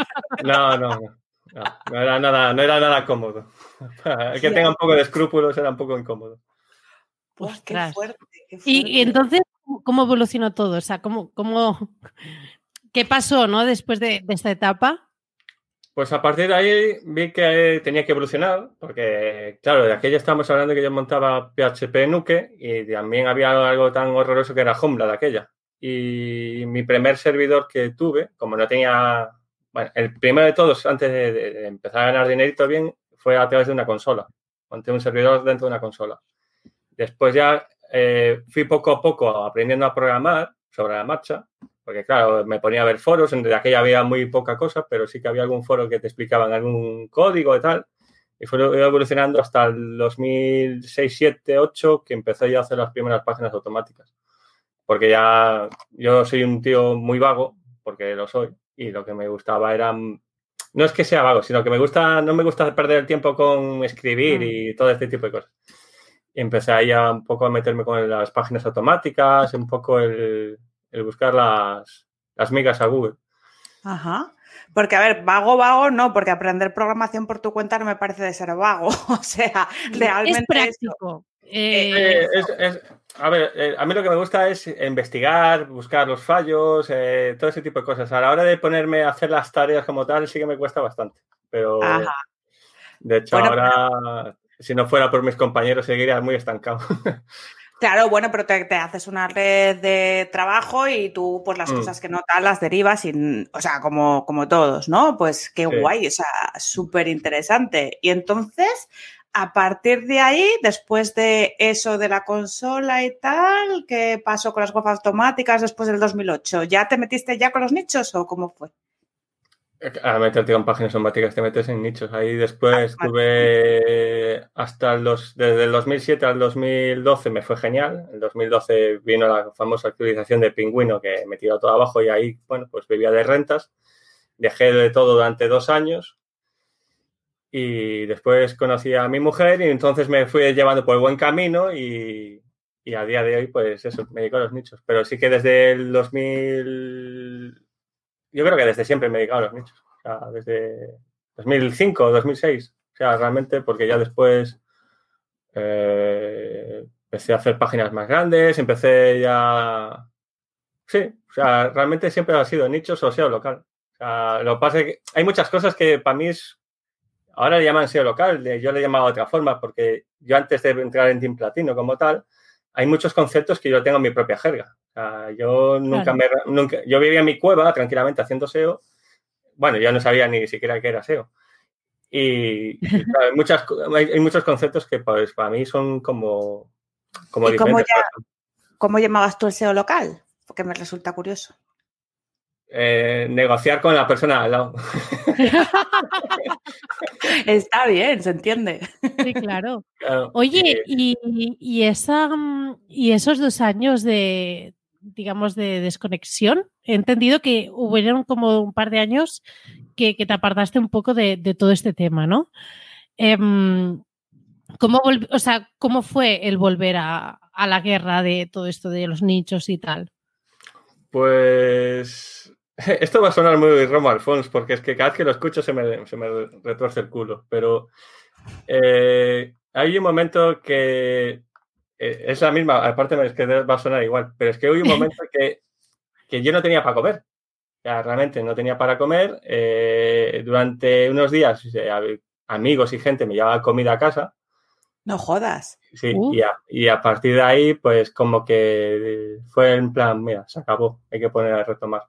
No, no, no. No, no era nada, no era nada cómodo. El que tenga un poco de escrúpulos era un poco incómodo. Qué fuerte, qué Y, entonces, ¿cómo evolucionó todo? O sea, ¿cómo, cómo, ¿qué pasó ¿no? después de, de esta etapa? Pues a partir de ahí vi que tenía que evolucionar, porque, claro, de aquella estábamos hablando que yo montaba PHP Nuke y también había algo tan horroroso que era Joomla de aquella. y mi primer servidor que tuve, como no tenía, bueno, el primero de todos, antes de, empezar a ganar dinerito bien, fue a través de una consola. Monté un servidor dentro de una consola. Después ya eh, fui poco a poco aprendiendo a programar sobre la marcha, porque claro, me ponía a ver foros, en aquella había muy poca cosa, pero sí que había algún foro que te explicaban algún código y tal. Y fue evolucionando hasta el 2006, 7, 8, que empecé ya a hacer las primeras páginas automáticas. Porque ya yo soy un tío muy vago, porque lo soy, y lo que me gustaba era no es que sea vago, sino que me gusta, no me gusta perder el tiempo con escribir y todo este tipo de cosas. Empecé ahí a un poco a meterme con las páginas automáticas, un poco el, el buscar las, las migas a Google. Ajá. Porque, a ver, vago, vago, no, porque aprender programación por tu cuenta no me parece de ser vago. o sea, realmente. Es práctico. Eh, eh, a ver, eh, a mí lo que me gusta es investigar, buscar los fallos, todo ese tipo de cosas. A la hora de ponerme a hacer las tareas como tal, sí que me cuesta bastante. Pero, de hecho, ahora, si no fuera por mis compañeros, seguiría muy estancado. Claro, bueno, pero te, haces una red de trabajo y tú, pues las mm. cosas que no tal las derivas, y, o sea, como, como todos, ¿no? Pues qué guay, o sea, súper interesante. Y entonces, a partir de ahí, después de eso de la consola y tal, ¿qué pasó con las gafas automáticas después del 2008? ¿Ya te metiste ya con los nichos o cómo fue? A meterte con páginas automáticas te metes en nichos. Ahí después ah, tuve hasta los, desde el 2007 al 2012 me fue genial. En 2012 vino la famosa actualización de Pingüino que me tiró todo abajo y ahí, bueno, pues vivía de rentas. Dejé de todo durante dos años y después conocí a mi mujer y entonces me fui llevando por el buen camino y, y a día de hoy, pues eso, me dedico a los nichos. Pero sí que desde el 2000 yo creo que desde siempre me he dedicado a los nichos. O sea, desde 2005, 2006. O sea, realmente, porque ya después eh, empecé a hacer páginas más grandes, empecé ya. Sí, o sea, realmente siempre ha sido nichos o SEO local. O sea, lo que pasa es que hay muchas cosas que para mí. Ahora le llaman SEO local, yo le llamaba de otra forma, porque yo antes de entrar en Team Platino como tal, hay muchos conceptos que yo tengo en mi propia jerga. Yo nunca me. Nunca, yo vivía en mi cueva tranquilamente haciendo SEO. Bueno, yo no sabía ni siquiera qué era SEO. Y, hay, muchas, hay, muchos conceptos que pues, para mí son como, como diferentes. Cómo, llamabas tú el SEO local? Porque me resulta curioso. Eh, negociar con la persona al lado. Está bien, se entiende. Sí, claro. Oye, y, esa, mm, y esos dos años de, digamos, de desconexión, he entendido que hubieron como un par de años que, te apartaste un poco de, todo este tema, ¿no? Em, ¿cómo, o sea, ¿Cómo fue el volver a, a la guerra de todo esto de los nichos y tal? Pues esto va a sonar muy Romo Alfons, porque es que cada vez que lo escucho se me, retuerce el culo. Pero eh, hay un momento que es la misma, aparte es que va a sonar igual, pero es que hay un momento que, yo no tenía para comer. Ya, realmente no tenía para comer. Eh, durante unos días, amigos y gente me llevaban comida a casa. No jodas. Sí, y, a, y, a, partir de ahí, pues como que fue en plan, mira, se acabó, hay que poner a retomar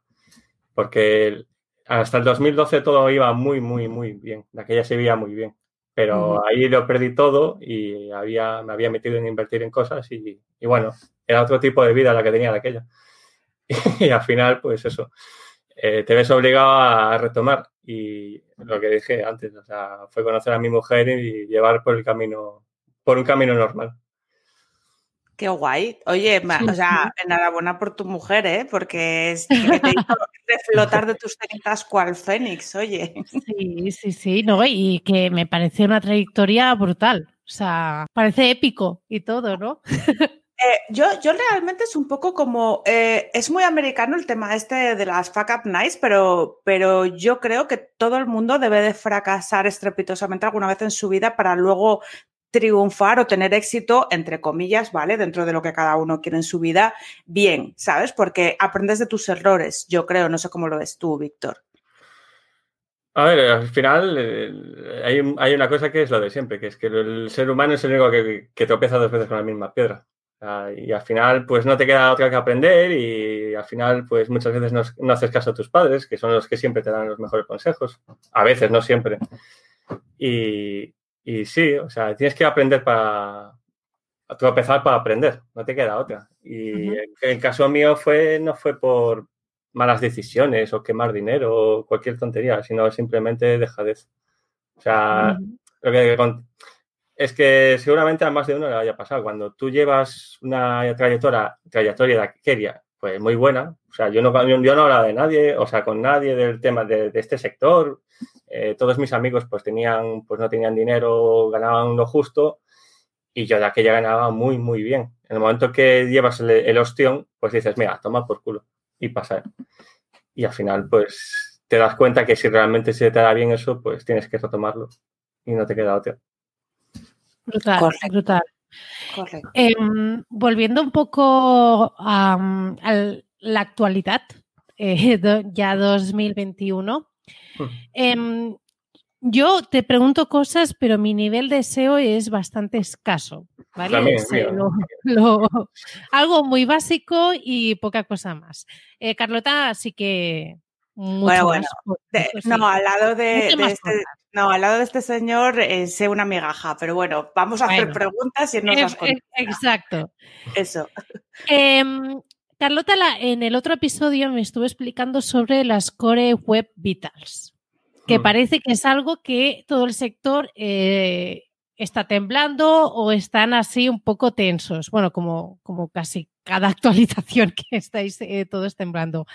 porque hasta el 2012 todo iba muy, muy, muy bien. De aquella se veía muy bien. Pero ahí lo perdí todo y había, me había metido en invertir en cosas y, bueno, era otro tipo de vida la que tenía de aquella. Y, al final, pues eso, eh, te ves obligado a retomar. Y lo que dije antes, o sea, fue conocer a mi mujer y llevar por el camino, por un camino normal. Qué guay. Oye, o sea, enhorabuena por tu mujer, ¿eh? Porque es que te hizo flotar de tus cenizas cual fénix, oye. Sí, sí, sí, no, y que me parece una trayectoria brutal. O sea, parece épico y todo, ¿no? Eh, yo, yo realmente es un poco como, eh, es muy americano el tema este de las fuck up nights, pero, pero yo creo que todo el mundo debe de fracasar estrepitosamente alguna vez en su vida para luego triunfar o tener éxito, entre comillas, ¿vale? Dentro de lo que cada uno quiere en su vida, bien, ¿sabes? Porque aprendes de tus errores, yo creo, no sé cómo lo ves tú, Víctor. A ver, al final eh, hay, una cosa que es lo de siempre, que es que el ser humano es el único que, que dos veces con la misma piedra. y al final, pues no te queda otra que aprender y al final, pues muchas veces no, haces caso a tus padres, que son los que siempre te dan los mejores consejos. A veces, no siempre. Y, y sí, o sea, tienes que aprender para tropezar para aprender, no te queda otra. Y en el caso mío fue, no fue por malas decisiones o quemar dinero o cualquier tontería, sino simplemente dejadez. O sea, lo que es que seguramente a más de uno le haya pasado. Cuando tú llevas una trayectoria, trayectoria de quería, pues muy buena. O sea, yo no, yo no hablaba de nadie, o sea, con nadie del tema de, este sector. Eh, todos mis amigos pues tenían, pues no tenían dinero, ganaban lo justo y yo de aquella ganaba muy, muy bien. En el momento que llevas el, el ostión, pues dices, mira, toma por culo y pasa. Y al final, pues te das cuenta que si realmente se te da bien eso, pues tienes que retomarlo y no te queda otra. Brutal, brutal. Correcto. Em, volviendo un poco a, la actualidad, eh, ya 2021. Hmm. Em, yo te pregunto cosas, pero mi nivel de SEO es bastante escaso, ¿vale? algo muy básico y poca cosa más. Eh, Carlota, así que bueno, bueno. no, al lado de, este, no, al lado de este señor eh, sé una migaja, pero bueno, vamos a hacer preguntas y nos las Exacto. Eso. Carlota, en el otro episodio me estuvo explicando sobre las Core Web Vitals, que mm. parece que es algo que todo el sector eh, está temblando o están así un poco tensos. Bueno, como, como casi cada actualización que estáis eh, todos temblando.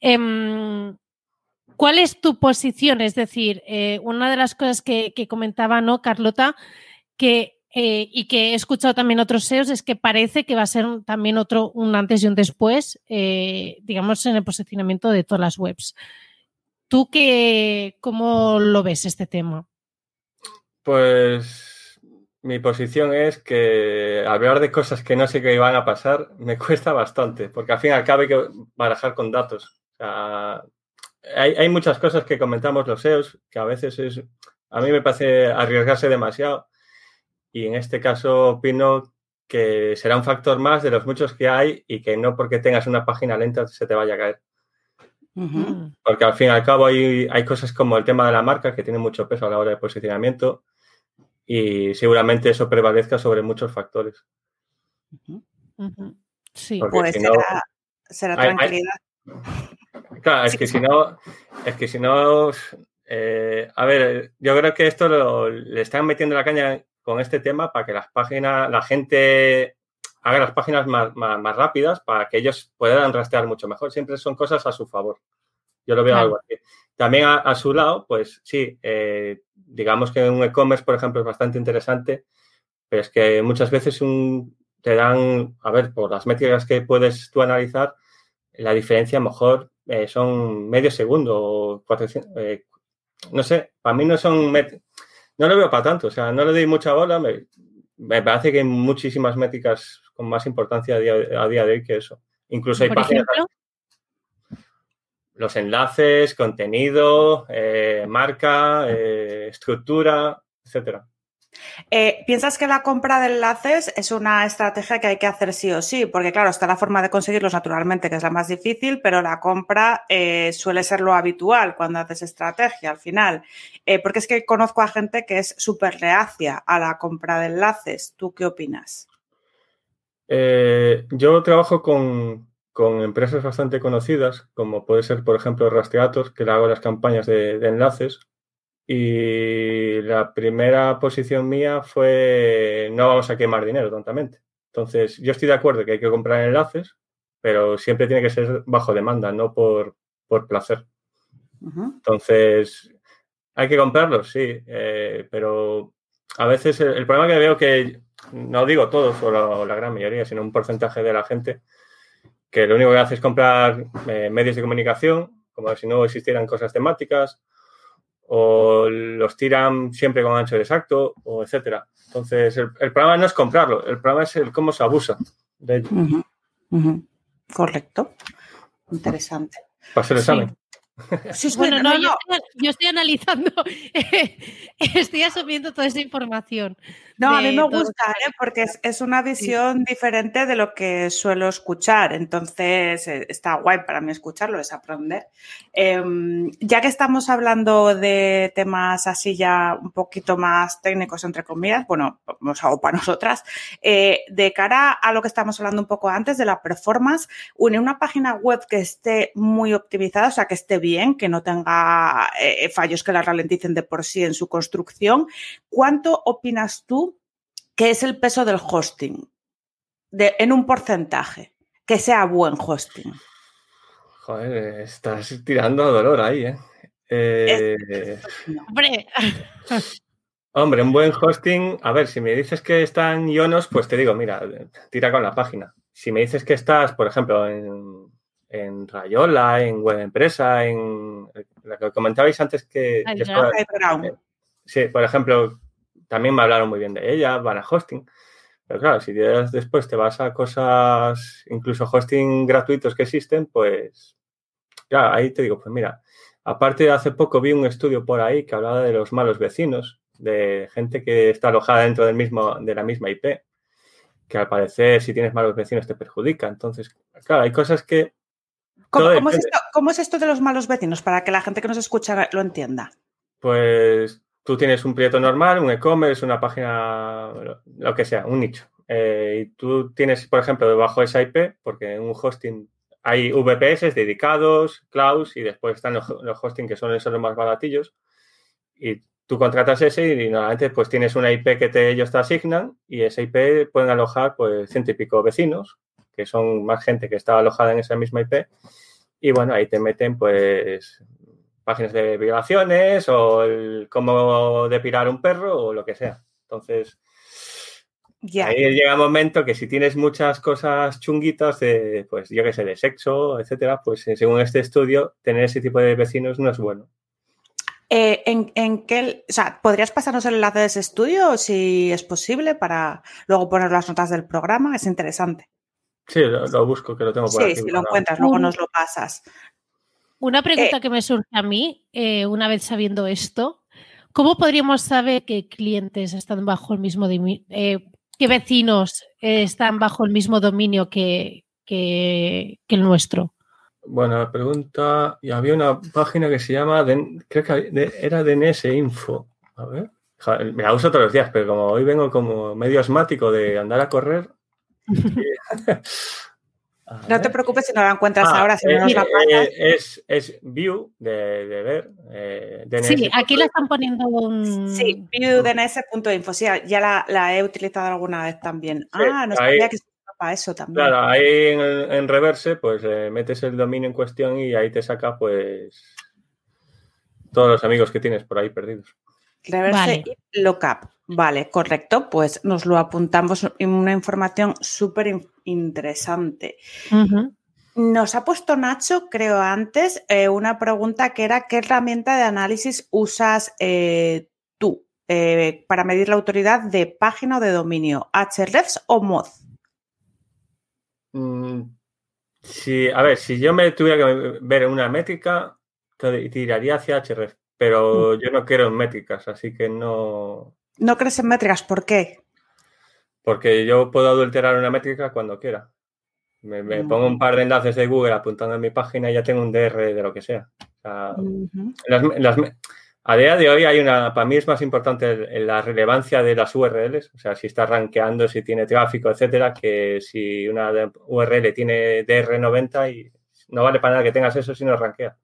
Em, ¿Cuál es tu posición? Es decir, eh, una de las cosas que, comentaba, ¿no, Carlota? Que, eh, y que he escuchado también otros SEOs, es que parece que va a ser también otro, un antes y un después, eh, digamos, en el posicionamiento de todas las webs. ¿Tú qué, cómo lo ves este tema? Pues mi posición es que hablar de cosas que no sé qué van a pasar me cuesta bastante, porque al fin y al cabo hay que barajar con datos. O sea, hay, muchas cosas que comentamos los SEOs que a veces es, a mí me parece arriesgarse demasiado y en este caso opino que será un factor más de los muchos que hay y que no porque tengas una página lenta se te vaya a caer. Porque al fin y al cabo hay, hay cosas como el tema de la marca que tiene mucho peso a la hora de posicionamiento y seguramente eso prevalezca sobre muchos factores. Sí, pues será, será tranquilidad. Claro, es que si no, es que si no, eh, a ver, yo creo que esto le están metiendo la caña con este tema para que las páginas, la gente haga las páginas más, rápidas para que ellos puedan rastrear mucho mejor. Siempre son cosas a su favor. Yo lo veo algo así. También a, su lado, pues sí, eh, digamos que un e-commerce, por ejemplo, es bastante interesante, pero es que muchas veces un, te dan, a ver, por las métricas que puedes tú analizar, la diferencia a lo mejor eh, son medio segundo o eh, no sé, para mí no son, no lo veo para tanto, o sea, no le doy mucha bola, me, parece que hay muchísimas métricas con más importancia a día, de hoy que eso. Incluso hay páginas... Los enlaces, contenido, eh, marca, estructura, etcétera. Eh, ¿Piensas que la compra de enlaces es una estrategia que hay que hacer sí o sí? Porque claro, está la forma de conseguirlos naturalmente, que es la más difícil, pero la compra eh, suele ser lo habitual cuando haces estrategia al final. Eh, porque es que conozco a gente que es súper reacia a la compra de enlaces. ¿Tú qué opinas? yo trabajo con, empresas bastante conocidas, como puede ser, por ejemplo, Rastreator, que le hago las campañas de enlaces y la primera posición mía fue no vamos a quemar dinero tontamente. Entonces, yo estoy de acuerdo que hay que comprar enlaces, pero siempre tiene que ser bajo demanda, no por, placer. Entonces, hay que comprarlos, sí, eh, pero a veces el, problema que veo que, no digo todos o la, gran mayoría, sino un porcentaje de la gente, que lo único que hace es comprar eh, medios de comunicación, como si no existieran cosas temáticas, o los tiran siempre con ancho exacto, o etcétera. Entonces, el, problema no es comprarlo, el problema es el cómo se abusa de ello. Correcto. Interesante. Pase el examen. Sí, bueno, no, Yo, estoy, analizando, estoy asumiendo toda esa información. No, a mí me gusta, ¿eh? porque es, una visión diferente de lo que suelo escuchar, entonces eh, está guay para mí escucharlo, es aprender. Em, ya que estamos hablando de temas así ya un poquito más técnicos, entre comillas, bueno, nos hago para nosotras, eh, de cara a lo que estamos hablando un poco antes de la performance, une una página web que esté muy optimizada, o sea, que esté bien, que no tenga fallos que la ralenticen de por sí en su construcción. ¿Cuánto opinas tú ¿Qué es el peso del hosting de, en un porcentaje, que sea buen hosting. Joder, estás tirando a dolor ahí, ¿eh? eh hombre. Hombre, un buen hosting, a ver, si me dices que está en Ionos, pues te digo, mira, tira con la página. Si me dices que estás, por ejemplo, en, en Rayola, en Web Empresa, en la que comentabais antes que... que sí, por ejemplo, también me hablaron muy bien de ella, van a hosting. Pero claro, si después te vas a cosas, incluso hosting gratuitos que existen, pues ya ahí te digo, pues mira, aparte de hace poco vi un estudio por ahí que hablaba de los malos vecinos, de gente que está alojada dentro del mismo, de la misma IP, que al parecer si tienes malos vecinos te perjudica. Entonces, claro, hay cosas que... ¿Cómo, es esto, ¿Cómo, es esto, de los malos vecinos? Para que la gente que nos escucha lo entienda. Pues tú tienes un proyecto normal, un e-commerce, una página, lo que sea, un nicho. Eh, y tú tienes, por ejemplo, debajo esa IP, porque en un hosting hay VPS dedicados, clouds, y después están los, hosting que son esos los más baratillos. Y tú contratas ese y, normalmente pues tienes una IP que te, ellos te asignan y esa IP pueden alojar pues ciento y pico vecinos, que son más gente que está alojada en esa misma IP. Y bueno, ahí te meten pues páginas de violaciones o el cómo depilar un perro o lo que sea. Entonces, ahí llega un momento que si tienes muchas cosas chunguitas de, pues yo qué sé, de sexo, etcétera, pues eh, según este estudio, tener ese tipo de vecinos no es bueno. Eh, ¿en, qué, o sea, ¿podrías pasarnos el enlace de ese estudio si es posible para luego poner las notas del programa? Es interesante. Sí, lo, busco, que lo tengo por sí, si lo encuentras, luego nos lo pasas. Una pregunta eh, que me surge a mí, eh, una vez sabiendo esto, ¿cómo podríamos saber qué clientes están bajo el mismo eh, qué vecinos están bajo el mismo dominio que, el nuestro? Bueno, la pregunta, y había una página que se llama, creo que era DNS Info. A ver, me la uso todos los días, pero como hoy vengo como medio asmático de andar a correr. No te preocupes si no la encuentras ah, ahora, si no nos la pasas. Es, es View de, de ver. Eh, sí, aquí la están poniendo un. Sí, viewdns.info. Sí, ya la, la, he utilizado alguna vez también. ah, no sabía que se para eso también. Claro, ahí en, en reverse, pues eh, metes el dominio en cuestión y ahí te saca, pues. Todos los amigos que tienes por ahí perdidos. Reverse y lookup. Vale, correcto. Pues nos lo apuntamos en una información súper interesante. Nos ha puesto Nacho, creo antes, eh, una pregunta que era ¿qué herramienta de análisis usas eh, tú eh, para medir la autoridad de página o de dominio? ¿Hrefs o Moz? Mm, sí, a ver, si yo me tuviera que ver una métrica, tiraría hacia Href, pero mm. yo no quiero métricas, así que no, no crees en métricas, ¿por qué? Porque yo puedo adulterar una métrica cuando quiera. Me, mm. pongo un par de enlaces de Google apuntando en mi página y ya tengo un DR de lo que sea. a día de hoy hay una, para mí es más importante la relevancia de las URLs, o sea, si está rankeando, si tiene tráfico, etcétera, que si una URL tiene DR90 y no vale para nada que tengas eso si no rankea.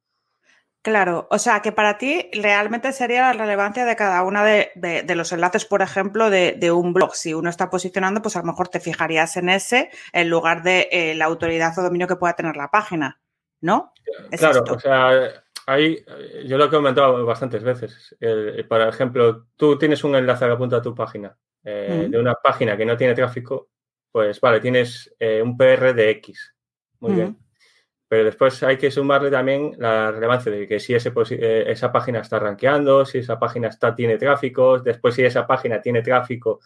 Claro, o sea que para ti realmente sería la relevancia de cada una de, los enlaces, por ejemplo, de, un blog. Si uno está posicionando, pues a lo mejor te fijarías en ese en lugar de eh, la autoridad o dominio que pueda tener la página, ¿no? claro, o sea, ahí yo lo he comentado bastantes veces. por ejemplo, tú tienes un enlace que apunta a tu página eh, de una página que no tiene tráfico, pues vale, tienes eh, un PR de X. Muy bien pero después hay que sumarle también la relevancia de que si ese, eh, esa página está rankeando, si esa página está, tiene tráfico, después si esa página tiene tráfico,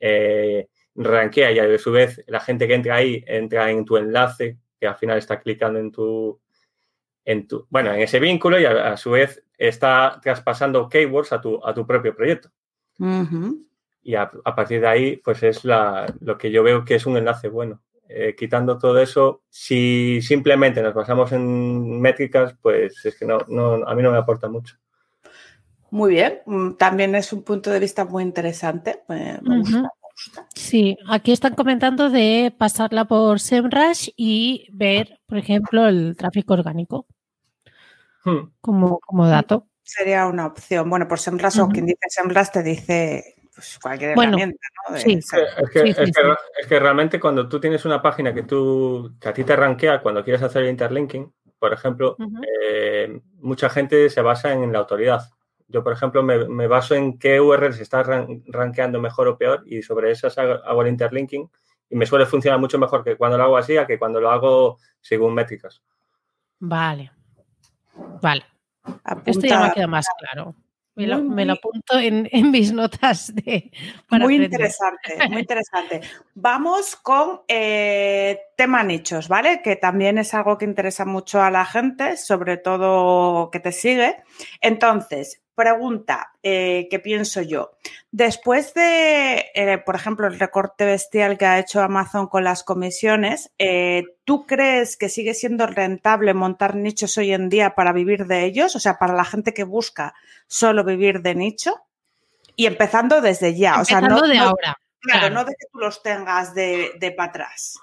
eh, rankea y a su vez la gente que entra ahí entra en tu enlace, que al final está clicando en tu, en tu, bueno, en ese vínculo y a, a su vez está traspasando keywords a tu, a tu propio proyecto. Y a, a partir de ahí, pues es la, lo que yo veo que es un enlace bueno. Eh, quitando todo eso, si simplemente nos basamos en métricas, pues es que no, no, a mí no me aporta mucho. Muy bien, Mm, también es un punto de vista muy interesante. Me, me gusta, me gusta. Sí, aquí están comentando de pasarla por SEMrush y ver, por ejemplo, el tráfico orgánico Hmm. como, como dato. Sería una opción. Bueno, por SEMrush o Ujú. quien dice SEMrush te dice pues, cualquier Bueno, herramienta, ¿no? De sí. SEM. Es que, Sí, es, sí, que, sí. es que realmente cuando tú tienes una página que, tú, que a ti te rankea cuando quieres hacer el interlinking, por ejemplo, eh, mucha gente se basa en la autoridad. Yo, por ejemplo, me, me baso en qué URL se está ran- rankeando mejor o peor y sobre esas hago, hago el interlinking y me suele funcionar mucho mejor que cuando lo hago así a que cuando lo hago según métricas. Vale. Vale. Apunta- Esto ya me queda más claro. Me lo, Muy, me lo muy- apunto en, en mis notas de. para Muy aprender. interesante, muy interesante. Vamos con eh, tema nichos, ¿vale? Que también es algo que interesa mucho a la gente, sobre todo que te sigue. Entonces, pregunta eh, que pienso yo. Después de, eh, por ejemplo, el recorte bestial que ha hecho Amazon con las comisiones, eh, ¿tú crees que sigue siendo rentable montar nichos hoy en día para vivir de ellos? O sea, para la gente que busca solo vivir de nicho. Y empezando desde ya. o sea, no, de no- ahora. Claro, Claro. no de que tú los tengas de, de para atrás.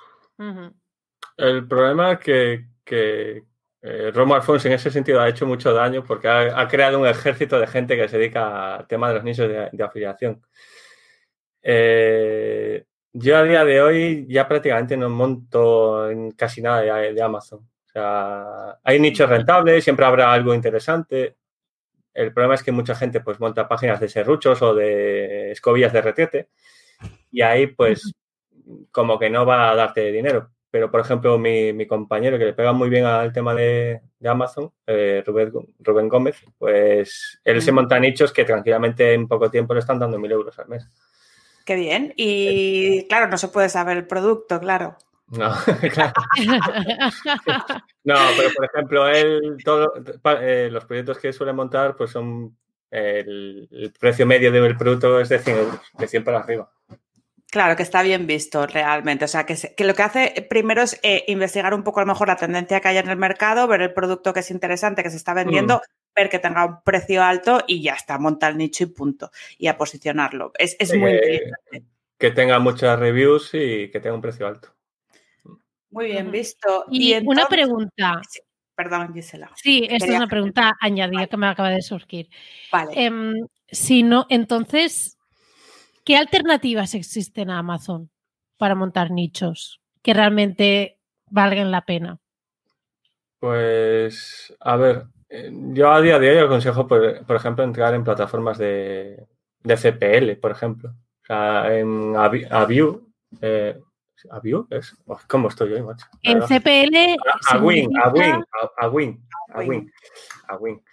El problema es que, que eh, Romo Alfonso en ese sentido ha hecho mucho daño porque ha, creado un ejército de gente que se dedica al tema de los nichos de, afiliación. Eh, yo a día de hoy ya prácticamente no monto en casi nada de, de Amazon. O sea, hay nichos rentables, siempre habrá algo interesante. El problema es que mucha gente pues monta páginas de serruchos o de escobillas de retrete y ahí pues como que no va a darte dinero. Pero, por ejemplo, mi, mi compañero que le pega muy bien al tema de, de Amazon, eh, Rubén, Rubén Gómez, pues él se monta nichos que tranquilamente en poco tiempo le están dando mil euros al mes. Qué bien. Y claro, no se puede saber el producto, claro. No, claro. No, pero por ejemplo, él, todo, eh, los proyectos que suele montar, pues son el, el precio medio del producto es de 100 euros, de 100 para arriba. Claro, que está bien visto realmente. O sea, que, se- que lo que hace primero es eh, investigar un poco a lo mejor la tendencia que hay en el mercado, ver el producto que es interesante, que se está vendiendo, ver que tenga un precio alto y ya está, monta el nicho y punto. Y a posicionarlo. Es, es muy Eh, inteligente. que tenga muchas reviews y que tenga un precio alto. Muy bien visto. Y una entonces- pregunta. Sí, Perdón, Gisela. Sí, esta es una pregunta añadida que me acaba de surgir. Vale. Em, si no, entonces, ¿qué alternativas existen a Amazon para montar nichos que realmente valgan la pena? Pues, a ver, eh, yo a día de hoy aconsejo, por, por ejemplo, entrar en plataformas de, de CPL, por ejemplo. O sea, en Avi- Aviu. Eh, ¿Aviu es? Uf, ¿Cómo estoy hoy, macho? En. CPL. A- Awin, significa- Awin, a- Awin, Awin,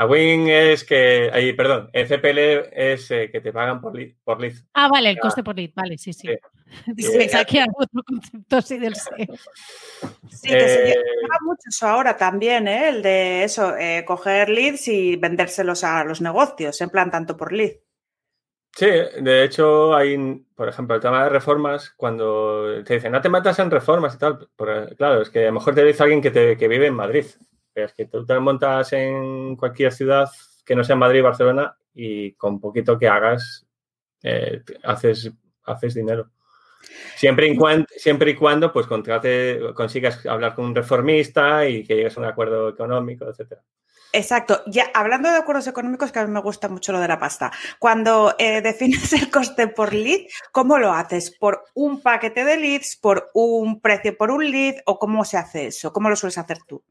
Awin. Awin es que, ahí, perdón, el CPL es eh, que te pagan por lead. Por lead. Ah, vale, el coste por lead, vale, sí, sí. Sí. Dice, Eh, saqué algún otro concepto así del SEO. Sí, que se Eh, lleva mucho eso ahora también, ¿eh? El de eso, eh, coger leads y vendérselos a los negocios, en plan tanto por lead. Sí, de hecho, hay, por ejemplo, el tema de reformas, cuando te dicen, no te metas en reformas y tal, porque, claro, es que a lo mejor te dice alguien que, te, que vive en Madrid, es que tú te montas en cualquier ciudad que no sea Madrid, Barcelona, y con poquito que hagas, eh, haces, haces dinero. Siempre y, cuando, siempre y cuando pues contrate, consigas hablar con un reformista y que llegues a un acuerdo económico, etcétera. Exacto. Ya hablando de acuerdos económicos, que a mí me gusta mucho lo de la pasta. Cuando eh, defines el coste por lead, ¿cómo lo haces? ¿Por un paquete de leads? ¿Por un precio por un lead? ¿O cómo se hace eso? ¿Cómo lo sueles hacer tú?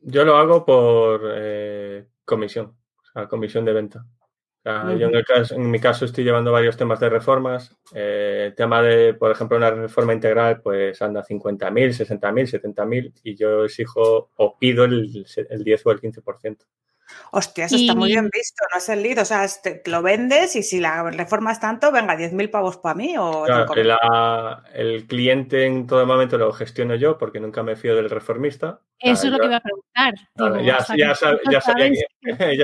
Yo lo hago por eh, comisión, o sea, comisión de venta. O sea, Yo en, el caso- en mi caso estoy llevando varios temas de reformas. Eh, el tema de, por ejemplo, una reforma integral, pues anda 50.000, 60.000, 70.000 y yo exijo o pido el, el 10 o el 15%. Hostia, eso está muy bien visto, no es el lead, o sea, este, lo vendes y si la reformas tanto, venga, 10.000 pavos para mí o... el cliente en todo momento lo gestiono yo porque nunca me fío del reformista. Eso es lo que iba a preguntar. ya,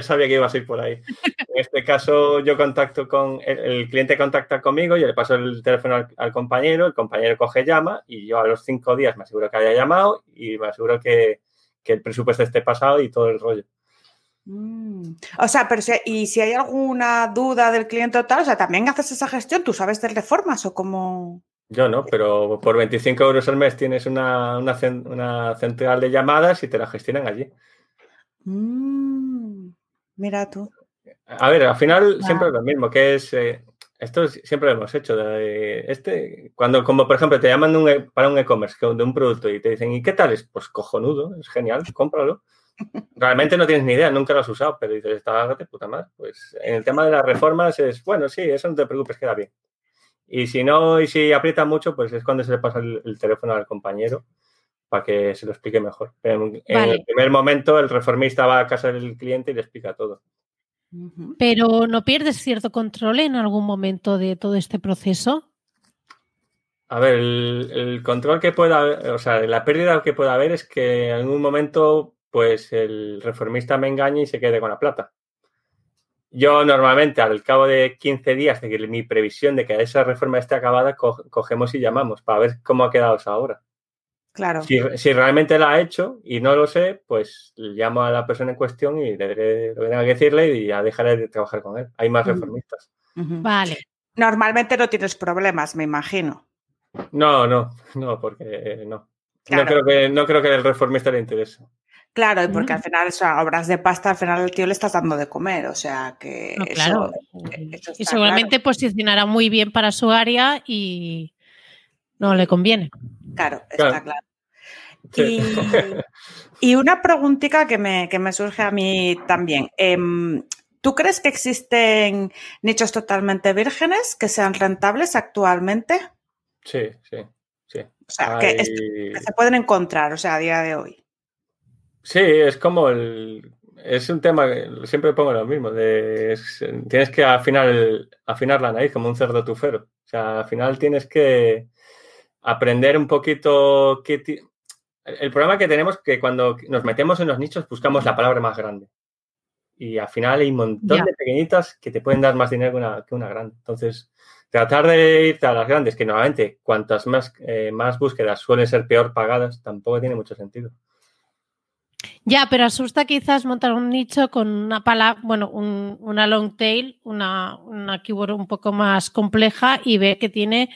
sabía que, ibas a ir por ahí. En este caso yo contacto con, el, cliente contacta conmigo, yo le paso el teléfono al, compañero, el compañero coge llama y yo a los cinco días me aseguro que haya llamado y me aseguro que, que el presupuesto esté pasado y todo el rollo. Mm. O sea, pero si, y si hay alguna duda del cliente o tal, o sea, también haces esa gestión, ¿tú sabes de reformas o cómo? Yo no, pero por 25 euros al mes tienes una, central de llamadas y te la gestionan allí. Mm. Mira tú. A ver, al final siempre es lo mismo, que es, eh, esto siempre lo hemos hecho. este, cuando, como por ejemplo, te llaman e, para un e-commerce de un producto y te dicen, ¿y qué tal es? Pues cojonudo, es genial, cómpralo. Realmente no tienes ni idea, nunca lo has usado, pero dices, está de puta madre. Pues en el tema de las reformas es, bueno, sí, eso no te preocupes, queda bien. Y si no, y si aprieta mucho, pues es cuando se le pasa el, teléfono al compañero para que se lo explique mejor. en, el primer momento, el reformista va a casa del cliente y le explica todo. Pero ¿no pierdes cierto control en algún momento de todo este proceso? A ver, el, el control que pueda haber, o sea, la pérdida que pueda haber es que en algún momento pues el reformista me engaña y se quede con la plata. Yo normalmente al cabo de 15 días de que mi previsión de que esa reforma esté acabada, cogemos y llamamos para ver cómo ha quedado esa obra. Claro. Si, realmente la ha hecho y no lo sé, pues llamo a la persona en cuestión y le diré lo que tenga que decirle y ya dejaré de trabajar con él. Hay más reformistas. Vale. Normalmente no tienes problemas, me imagino. No, no, no, porque no. No, creo que, no creo que el reformista le interese. Claro, y porque al final, o obras de pasta, al final al tío le estás dando de comer, o sea que. claro. y seguramente posicionará muy bien para su área y no le conviene. Claro, está claro. Y, una preguntita que me, que me, surge a mí también. Em, ¿Tú crees que existen nichos totalmente vírgenes que sean rentables actualmente? Sí, sí, sí. O sea, que, se pueden encontrar, o sea, a día de hoy. Sí, es como el. Es un tema que siempre pongo lo mismo. De, tienes que afinar, afinar la nariz como un cerdo tufero. O sea, al final tienes que aprender un poquito. Qué el problema que tenemos es que cuando nos metemos en los nichos buscamos la palabra más grande. Y al final hay un montón de pequeñitas que te pueden dar más dinero que una, que una grande. Entonces, tratar de irte a las grandes, que normalmente cuantas más, eh, más búsquedas suelen ser peor pagadas, tampoco tiene mucho sentido. Ya, pero asusta quizás montar un nicho con una palabra, bueno, una long tail, una, una, keyword un poco más compleja y ver que tiene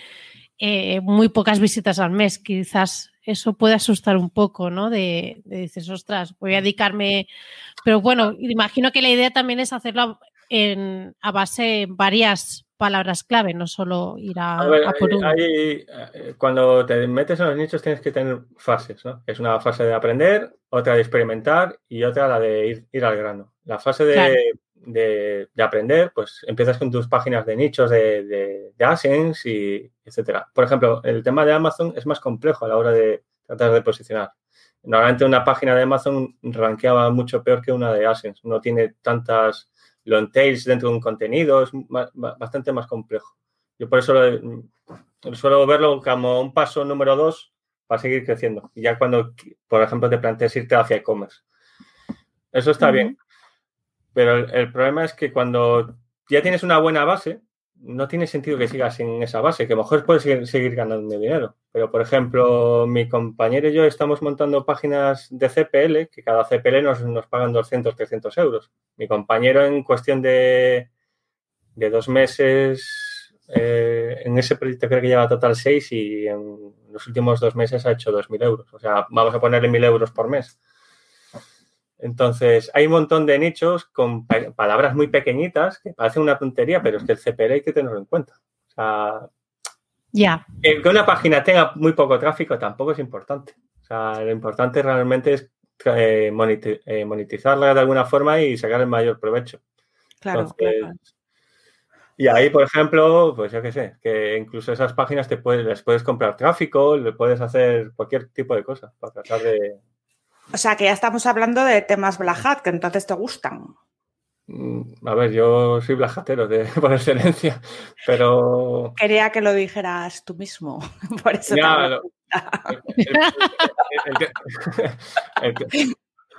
eh, muy pocas visitas al mes. Quizás eso puede asustar un poco, ¿no? De, de, dices, ostras, voy a dedicarme. Pero bueno, imagino que la idea también es hacerlo en, a base de varias palabras clave, no solo ir a, por uno. Eh, cuando te metes en los nichos tienes que tener fases, ¿no? Es una fase de aprender, otra de experimentar y otra la de ir, al grano. La fase de, aprender, pues empiezas con tus páginas de nichos de, de, de y etcétera. Por ejemplo, el tema de Amazon es más complejo a la hora de tratar de posicionar. Normalmente una página de Amazon rankeaba mucho peor que una de ASINS. No tiene tantas long tails dentro de un contenido, es bastante más complejo. Yo por eso suelo verlo como un paso número dos para seguir creciendo. Y ya cuando, por ejemplo, te planteas irte hacia e-commerce. Eso está bien. Pero el, problema es que cuando ya tienes una buena base, no tiene sentido que sigas en esa base, que a lo mejor puedes seguir, ganando dinero. Pero, por ejemplo, mi compañero y yo estamos montando páginas de CPL, que cada CPL nos, nos pagan 200, 300 euros. Mi compañero en cuestión de, de dos meses, eh, en ese proyecto creo que lleva total 6 y en los últimos dos meses ha hecho 2.000 euros. O sea, vamos a ponerle 1.000 euros por mes. Entonces, hay un montón de nichos con palabras muy pequeñitas que parecen una tontería, pero es que el CPL hay que tenerlo en cuenta. O sea, ya. que una página tenga muy poco tráfico tampoco es importante. O sea, lo importante realmente es eh, eh, monetizarla de alguna forma y sacar el mayor provecho. Claro, Y ahí, por ejemplo, pues yo qué sé, que incluso esas páginas te puedes, les puedes comprar tráfico, le puedes hacer cualquier tipo de cosa para tratar de, O sea, que ya estamos hablando de temas Black Hat, que entonces te gustan. Mm, a ver, yo soy blajatero de, por excelencia, pero... Quería que lo dijeras tú mismo, por eso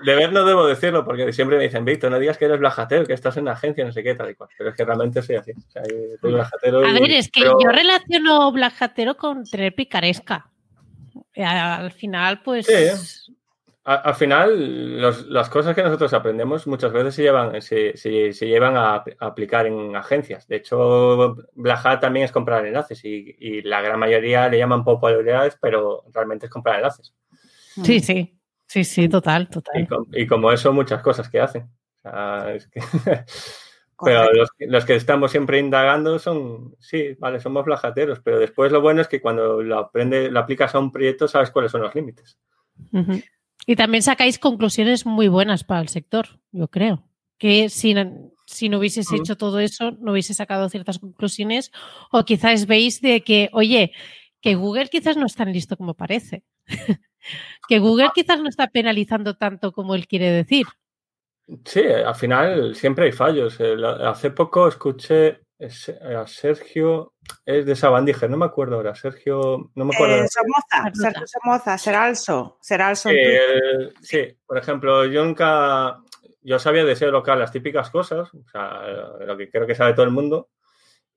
de ver no debo decirlo, porque siempre me dicen, Víctor, no digas que eres blajatero, que estás en una agencia, no sé qué, tal y cual. Pero es que realmente soy así. soy blajatero a ver, es que yo relaciono blajatero con tener picaresca. Al final, pues... Sí al final, las cosas que nosotros aprendemos muchas veces se llevan, se, llevan a, aplicar en agencias. De hecho, Black también es comprar enlaces y, la gran mayoría le llaman popularidades, pero realmente es comprar enlaces. Sí, sí, sí, sí, total, total. Y, como eso, muchas cosas que hacen. pero los, que estamos siempre indagando son, sí, vale, somos blajateros, pero después lo bueno es que cuando lo, aprende, lo aplicas a un proyecto sabes cuáles son los límites. Y también sacáis conclusiones muy buenas para el sector, yo creo. Que si, si no hubieses hecho todo eso, no hubieses sacado ciertas conclusiones. O quizás veis de que, oye, que Google quizás no es tan listo como parece. que Google quizás no está penalizando tanto como él quiere decir. Sí, al final siempre hay fallos. Hace poco escuché eh, a Sergio, es de Sabandija, no me acuerdo ahora, Sergio, no me acuerdo. Eh, Somoza, Sergio Somoza, Seralso, Seralso. sí, por ejemplo, yo nunca, yo sabía de SEO local las típicas cosas, o sea, lo que creo que sabe todo el mundo,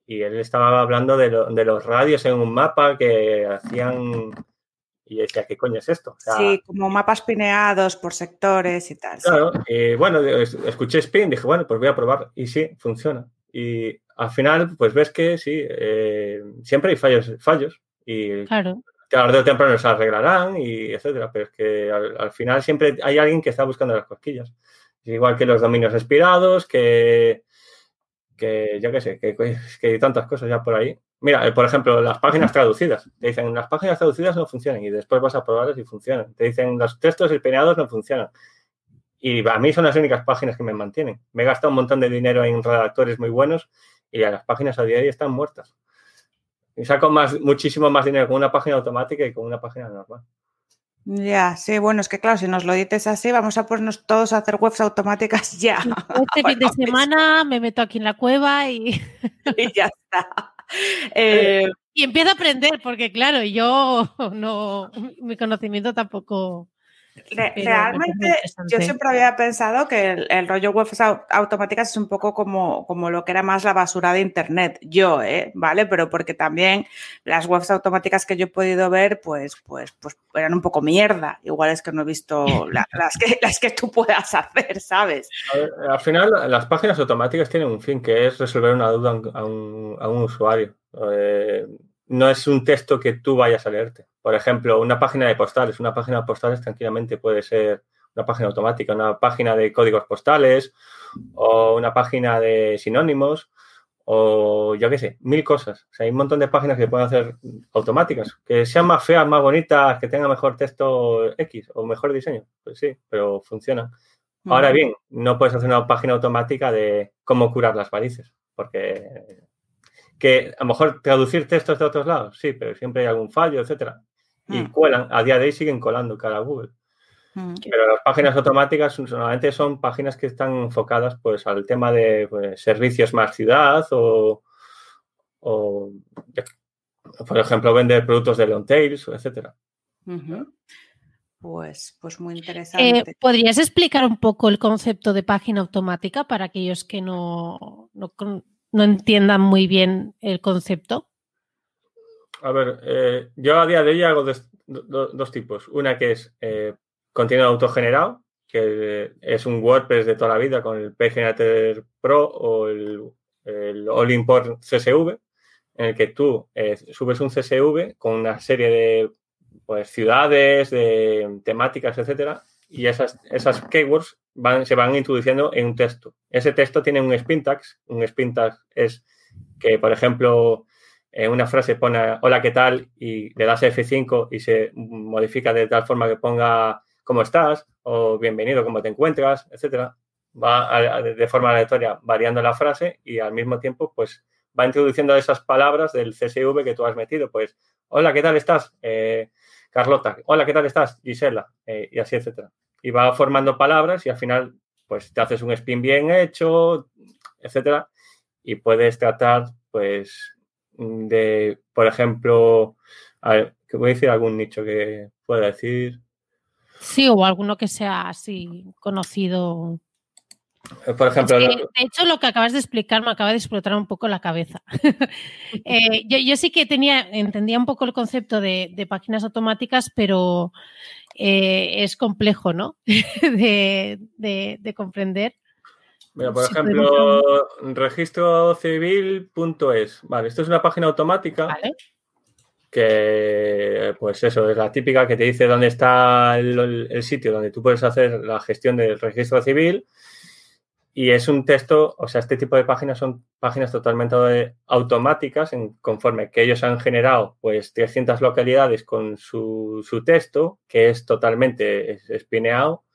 y él estaba hablando de, los radios en un mapa que hacían y decía, ¿qué coño es esto? sí, como mapas pineados por sectores y tal. Claro, y bueno, escuché Spin, dije, bueno, pues voy a probar. Y sí, funciona. Y al final, pues ves que sí, eh, siempre hay fallos, fallos y claro. tarde o temprano se arreglarán y etcétera, pero es que al, final siempre hay alguien que está buscando las cosquillas. igual que los dominios expirados, que, que yo qué sé, que, que hay tantas cosas ya por ahí. Mira, eh, por ejemplo, las páginas traducidas. Te dicen, las páginas traducidas no funcionan y después vas a probarlas y funcionan. Te dicen, los textos espeneados no funcionan. Y a mí son las únicas páginas que me mantienen. Me he gastado un montón de dinero en redactores muy buenos y las páginas a día de hoy están muertas. Y saco más, muchísimo más dinero con una página automática y con una página normal. Ya, sí, bueno, es que claro, si nos lo dices así, vamos a ponernos todos a hacer webs automáticas ya. Este fin de semana me meto aquí en la cueva y, y ya está. Eh, y empiezo a aprender, porque claro, yo no, mi conocimiento tampoco Realmente yo siempre había pensado que el, rollo webs automáticas es un poco como, como lo que era más la basura de Internet. Yo, ¿eh? ¿Vale? Pero porque también las webs automáticas que yo he podido ver, pues, pues, pues eran un poco mierda. Igual es que no he visto las, que, las que tú puedas hacer, ¿sabes? al final, las páginas automáticas tienen un fin, que es resolver una duda a un, a un usuario. Eh, no es un texto que tú vayas a leerte. Por ejemplo, una página de postales. Una página de postales tranquilamente puede ser una página automática, una página de códigos postales o una página de sinónimos o yo qué sé, mil cosas. O sea, hay un montón de páginas que pueden hacer automáticas, que sean más feas, más bonitas, que tengan mejor texto X o mejor diseño. Pues sí, pero funciona. Ahora bien, no puedes hacer una página automática de cómo curar las varices, porque que a lo mejor traducir textos de otros lados, sí, pero siempre hay algún fallo, etcétera. Y hmm. cuelan, a día de hoy siguen colando cara a Google. Hmm. Pero las páginas automáticas normalmente son páginas que están enfocadas pues al tema de pues, servicios más ciudad o, por ejemplo, vender productos de long tails, etcétera. Pues, pues muy interesante. Eh, ¿Podrías explicar un poco el concepto de página automática para aquellos que no, no, no entiendan muy bien el concepto? A ver, eh, yo a día de hoy hago dos, tipos. Una que es eh, contenido autogenerado, que es un WordPress de toda la vida con el PageGenerator Pro o el, All Import CSV, en el que tú eh, subes un CSV con una serie de pues, ciudades, de temáticas, etcétera, y esas, esas keywords van, se van introduciendo en un texto. Ese texto tiene un spin tags. Un spin tag es que, por ejemplo, en una frase pone hola, ¿qué tal? y le das F5 y se modifica de tal forma que ponga cómo estás o bienvenido, cómo te encuentras, etcétera. Va de forma aleatoria variando la frase y al mismo tiempo, pues va introduciendo esas palabras del CSV que tú has metido. Pues, hola, ¿qué tal estás? Eh, Carlota, hola, ¿qué tal estás? Gisela, eh, y así, etcétera. Y va formando palabras y al final pues te haces un spin bien hecho, etcétera, y puedes tratar pues de, por ejemplo, a ver, que voy a decir algún nicho que pueda decir. Sí, o alguno que sea así conocido. Por ejemplo, Es que, lo- de hecho, lo que acabas de explicar me acaba de explotar un poco la cabeza. Eh, yo, yo sí que tenía, entendía un poco el concepto de, de páginas automáticas, pero eh, es complejo, ¿no? de, de- de comprender. Mira, por ejemplo, registrocivil.es. Vale, esto es una página automática ¿Vale? que, pues eso, es la típica que te dice dónde está el sitio donde tú puedes hacer la gestión del registro civil. Y es un texto, o sea, este tipo de páginas son páginas totalmente automáticas, en, conforme que ellos han generado, pues, 300 localidades con su, su texto, que es totalmente es- espineado.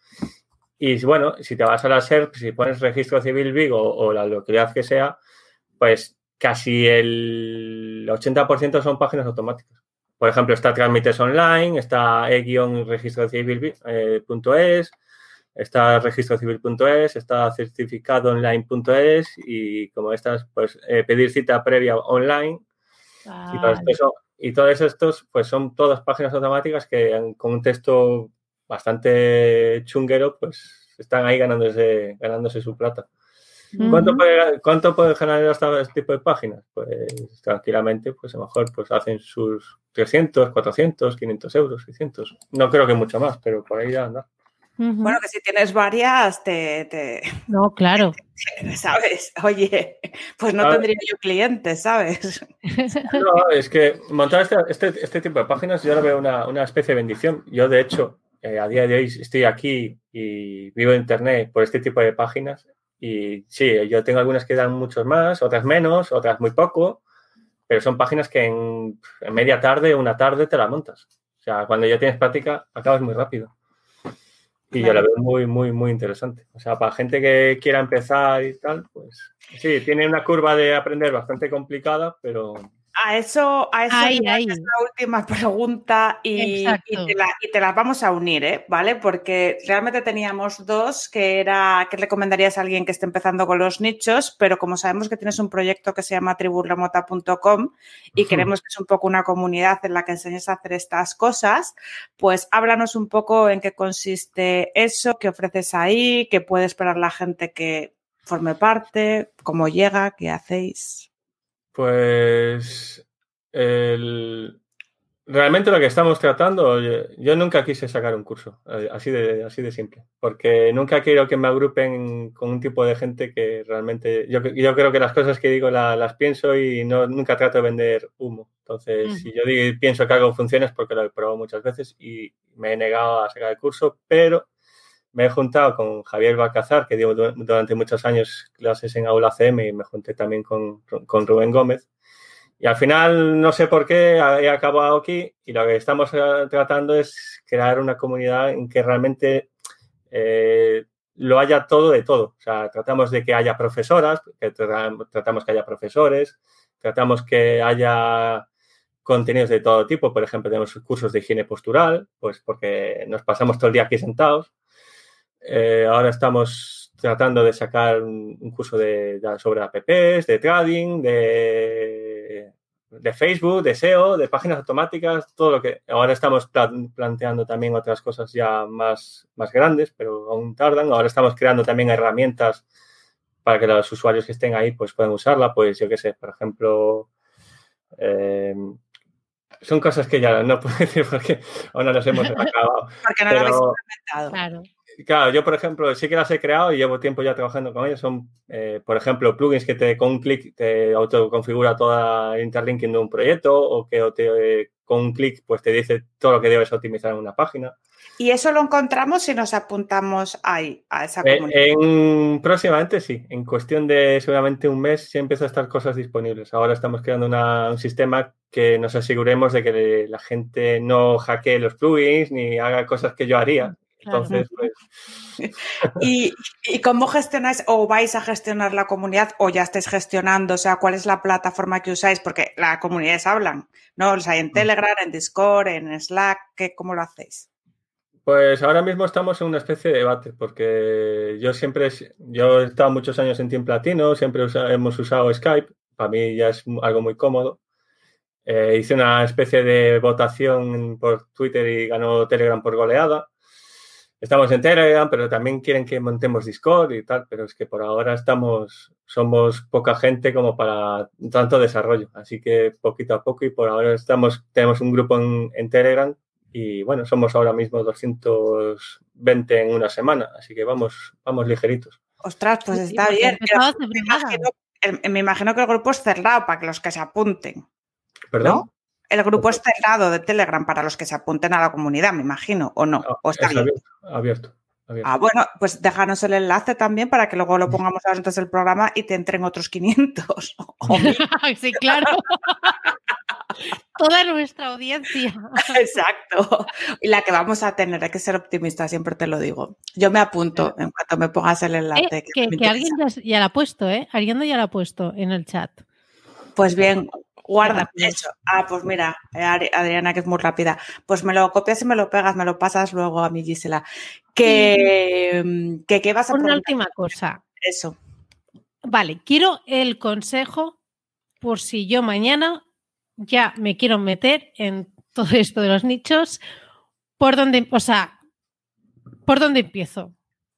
Y bueno, si te vas a la SERP, si pones registro civil Vigo o la localidad que sea, pues casi el 80% son páginas automáticas. Por ejemplo, está trámites online, está e-registrocivil.es, está registrocivil.es, está certificadoonline.es y como estas, pues eh, pedir cita previa online y todo, eso- y todos estos, pues son todas páginas automáticas que con un texto bastante chunguero, pues están ahí ganándose, ganándose su plata. ¿Cuánto, puede, ¿Cuánto puede generar este tipo de páginas? Pues tranquilamente, pues a lo mejor pues hacen sus 300, 400, 500 euros, 600. No creo que mucho más, pero por ahí ya anda. Bueno, que si tienes varias, te, te- No, claro. ¿sabes? Oye, pues no A ver. tendría yo clientes, ¿sabes? No, es que montar este, este, este tipo de páginas yo lo veo una, una especie de bendición. Yo, de hecho, eh, a día de hoy estoy aquí y vivo en Internet por este tipo de páginas. Y sí, yo tengo algunas que dan muchos más, otras menos, otras muy poco, pero son páginas que en, en media tarde, una tarde te la montas. O sea, cuando ya tienes práctica, acabas muy rápido. Y yo la veo muy, muy, muy interesante. O sea, para gente que quiera empezar y tal, pues sí, tiene una curva de aprender bastante complicada, pero A eso, a eso es la última pregunta y, te la- y te las vamos a unir, ¿eh? ¿vale? Porque realmente teníamos dos que era que recomendarías a alguien que esté empezando con los nichos, pero como sabemos que tienes un proyecto que se llama triburremota.com y queremos que es un poco una comunidad en la que enseñes a hacer estas cosas, pues háblanos un poco en qué consiste eso, qué ofreces ahí, qué puede esperar la gente que forme parte, cómo llega, qué hacéis. Pues el- realmente lo que estamos tratando, yo, nunca quise sacar un curso, eh, así de, así de simple, porque nunca quiero que me agrupen con un tipo de gente que realmente, yo, yo creo que las cosas que digo la- las pienso y no, nunca trato de vender humo. Entonces, Ujú. si yo digo- pienso que algo funciona es porque lo he probado muchas veces y me he negado a sacar el curso, pero me he juntado con Javier Balcazar, que dio du- durante muchos años clases en Aula CM y me junté también con, con Rubén Gómez. Y al final, no sé por qué, he acabado aquí y lo que estamos eh, tratando es crear una comunidad en que realmente eh, lo haya todo de todo. O sea, tratamos de que haya profesoras, que tra- tratamos que haya profesores, tratamos que haya contenidos de todo tipo. Por ejemplo, tenemos cursos de higiene postural, pues porque nos pasamos todo el día aquí sentados. Eh, ahora estamos tratando de sacar un, un curso de, de- sobre apps, de trading, de, de Facebook, de SEO, de páginas automáticas, todo lo que... Ahora estamos pla- planteando también otras cosas ya más, más grandes, pero aún tardan. Ahora estamos creando también herramientas para que los usuarios que estén ahí pues puedan usarla. Pues yo qué sé, por ejemplo... eh, son cosas que ya no puedo decir porque aún no las hemos acabado. Porque no lo habéis Pero, implementado. Claro. Claro, yo por ejemplo sí que las he creado y llevo tiempo ya trabajando con ellas. Son, eh, por ejemplo, plugins que te con un clic te autoconfigura toda interlinking de un proyecto o que o te, eh, con un clic pues te dice todo lo que debes optimizar en una página. Y eso lo encontramos si nos apuntamos ahí, a esa Eh, comunidad. en, próximamente sí, en cuestión de seguramente un mes ya empiezan a estar cosas disponibles. Ahora estamos creando una- un sistema que nos aseguremos de que la gente no hackee los plugins ni haga cosas que yo haría. Claro. Entonces, pues, ¿Y, y cómo gestionáis o vais a gestionar la comunidad o ya estáis gestionando? O sea, ¿cuál es la plataforma que usáis? Porque las comunidades hablan, ¿no? Los hay en Telegram, en Discord, en Slack, ¿qué, ¿cómo lo hacéis? Pues ahora mismo estamos en una especie de debate, porque yo siempre, yo he estado muchos años en Team Platino, siempre hemos usado Skype, para mí ya es algo muy cómodo. Eh, hice una especie de votación por Twitter y ganó Telegram por goleada. Estamos en Telegram, pero también quieren que montemos Discord y tal, pero es que por ahora estamos, somos poca gente como para tanto desarrollo, así que poquito a poco y por ahora estamos, tenemos un grupo en, en Telegram y bueno, somos ahora mismo 220 en una semana, así que vamos, vamos ligeritos. Ostras, pues está bien. Me imagino, me imagino, que el grupo es cerrado para que los que se apunten. ¿Perdón? El grupo es cerrado de Telegram para los que se apunten a la comunidad, me imagino, ¿o no? ¿O está abierto, abierto, Ah, bueno, pues déjanos el enlace también para que luego lo pongamos antes del programa y te entren otros 500. sí, claro. Toda nuestra audiencia. Exacto. Y la que vamos a tener, hay que ser optimista, siempre te lo digo. Yo me apunto en cuanto me pongas el enlace. Eh, que, alguien ya, ya, la ha puesto, ¿eh? Alguien ya la ha puesto en el chat. Pues bien, Guarda eso. Ah, pues mira, Adriana, que es muy rápida. Pues me lo copias y me lo pegas, me lo pasas luego a mi Gisela. Que, que, vas a Una última cosa. Eso. Vale, quiero el consejo por si yo mañana ya me quiero meter en todo esto de los nichos. ¿Por dónde, o sea, por dónde empiezo?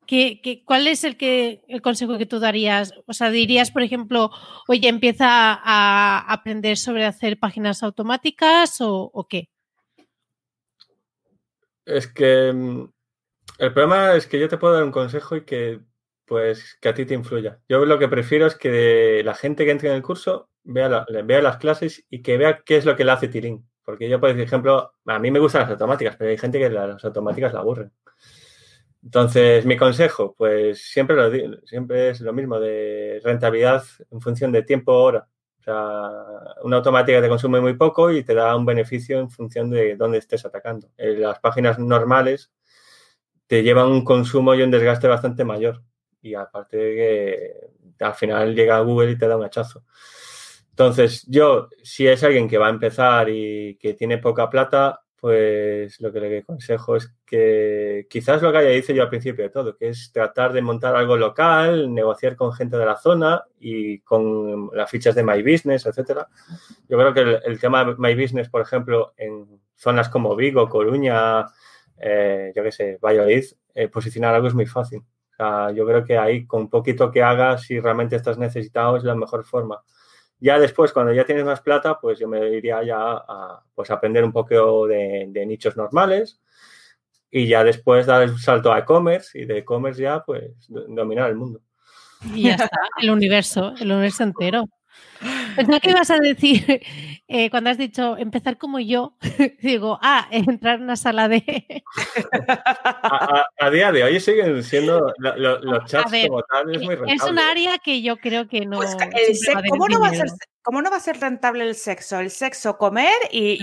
¿Qué, cuál es el, que, el consejo que tú darías? O sea, dirías, por ejemplo, oye, empieza a aprender sobre hacer páginas automáticas o, qué? Es que mm, el problema es que yo te puedo dar un consejo y que pues que a ti te influya. Yo lo que prefiero es que la gente que entre en el curso vea, vea las clases y que vea qué es lo que le hace tirín. Porque yo, por ejemplo, a mí me gustan las automáticas, pero hay gente que las automáticas la aburren. Entonces, mi consejo, pues siempre, lo siempre es lo mismo, de rentabilidad en función de tiempo-hora. O sea, una automática te consume muy poco y te da un beneficio en función de dónde estés atacando. En las páginas normales te llevan un consumo y un desgaste bastante mayor. Y aparte que al final llega Google y te da un hachazo. Entonces, yo, si es alguien que va a empezar y que tiene poca plata, pues lo que le aconsejo es que quizás lo que haya dicho yo al principio de todo, que es tratar de montar algo local, negociar con gente de la zona y con las fichas de My Business, etcétera. Yo creo que el, tema de My Business, por ejemplo, en zonas como Vigo, Coruña, eh, yo qué sé, Valladolid, eh, posicionar algo es muy fácil. Yo creo que ahí, con poquito que hagas, si realmente estás necesitado, es la mejor forma. Ya después, cuando ya tienes más plata, pues yo me iría ya a pues, aprender un poco de, nichos normales y ya después dar el salto a e-commerce y de e-commerce ya pues dominar el mundo. Y ya está, el universo, el universo entero. Pensaba que ibas a decir, eh, cuando has dicho empezar como yo, digo, ah, entrar en una sala de... a, día de hoy siguen siendo los chats como tal, es muy rentable. Es un área que yo creo que no... Pues, ¿cómo, no va a ser, ¿Cómo no va a ser rentable el sexo? El sexo, comer y,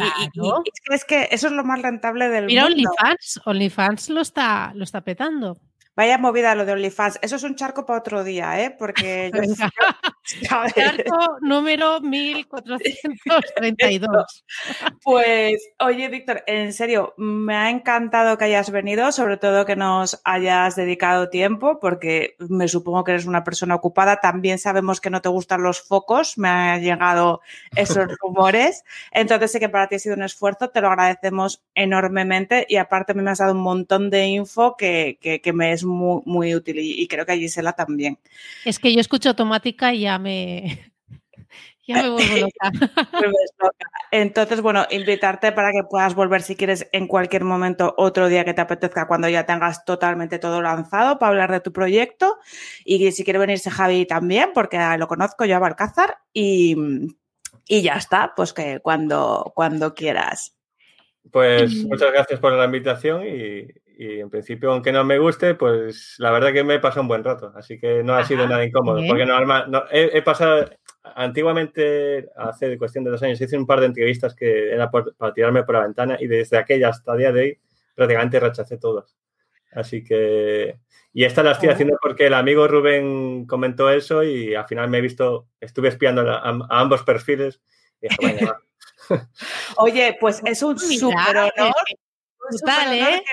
es que eso es lo más rentable del Mira, mundo. Mira, OnlyFans, OnlyFans lo está, lo está petando. Vaya movida lo de OnlyFans. Eso es un charco para otro día, ¿eh? Porque Charco número 1432. pues, oye, Víctor, en serio, me ha encantado que hayas venido, sobre todo que nos hayas dedicado tiempo, porque me supongo que eres una persona ocupada. También sabemos que no te gustan los focos, me han llegado esos rumores. Entonces sé que para ti ha sido un esfuerzo, te lo agradecemos enormemente y aparte me has dado un montón de info que, que me es muy, útil y, creo que a Gisela también. Es que yo escucho automática y ya me, ya me vuelvo loca. Entonces, bueno, invitarte para que puedas volver si quieres en cualquier momento, otro día que te apetezca, cuando ya tengas totalmente todo lanzado para hablar de tu proyecto. Y si quiere venirse Javi también, porque lo conozco yo a Balcázar y, y ya está, pues que cuando, cuando quieras. Pues muchas gracias por la invitación y, y en principio, aunque no me guste, pues la verdad que me he pasado un buen rato, así que no ha sido nada incómodo, porque no, he, pasado, antiguamente, hace cuestión de dos años, hice un par de entrevistas que era para tirarme por la ventana y desde aquella hasta el día de hoy prácticamente rechacé todas. Así que, y esta la estoy haciendo porque el amigo Rubén comentó eso y al final me he visto, estuve espiando a, ambos perfiles. Y Oye, pues es un súper honor. Total, ¿eh?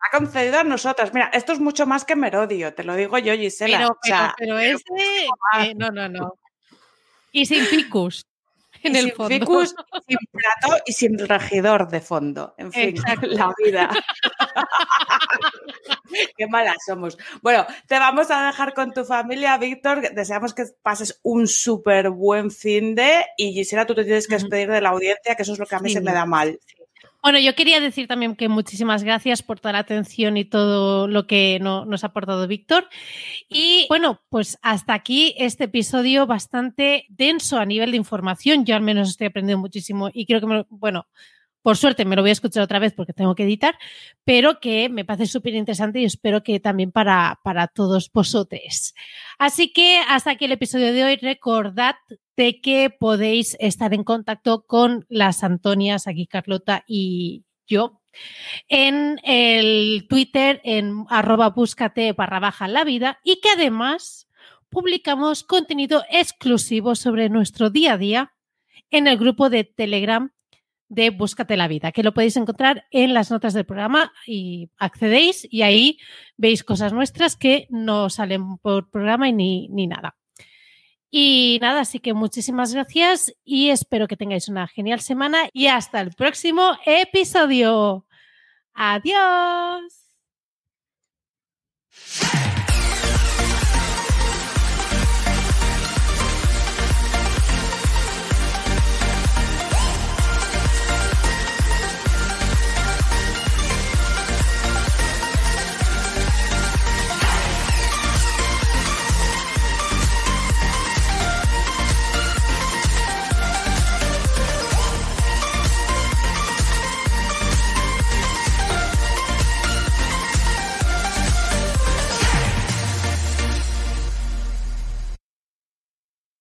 Ha concedido a nosotras. Mira, esto es mucho más que Merodio, te lo digo yo, Gisela. Pero, O sea, pero, pero ese, eh, no, no, no. Y sin ficus en y el sin fondo. ficus, sin plato y sin regidor de fondo. En fin, Exacto. la vida. Qué malas somos. Bueno, te vamos a dejar con tu familia, Víctor. Deseamos que pases un súper buen fin de y Gisela, tú te tienes que despedir de la audiencia, que eso es lo que a mí Sí. se me da mal. Bueno, yo quería decir también que muchísimas gracias por toda la atención y todo lo que no- nos ha aportado Víctor. Y bueno, pues hasta aquí este episodio bastante denso a nivel de información. Yo al menos estoy aprendiendo muchísimo y creo que, bueno, por suerte me lo voy a escuchar otra vez porque tengo que editar, pero que me parece súper interesante y espero que también para, para todos vosotros. Así que hasta aquí el episodio de hoy. Recordad de que podéis estar en contacto con las Antonias, aquí Carlota y yo, en el Twitter en arroba búscate barra baja la vida y que además publicamos contenido exclusivo sobre nuestro día a día en el grupo de Telegram de Búscate la Vida, que lo podéis encontrar en las notas del programa y accedéis y ahí veis cosas nuestras que no salen por programa y ni, ni nada. Y nada, así que muchísimas gracias y espero que tengáis una genial semana y hasta el próximo episodio. Adiós.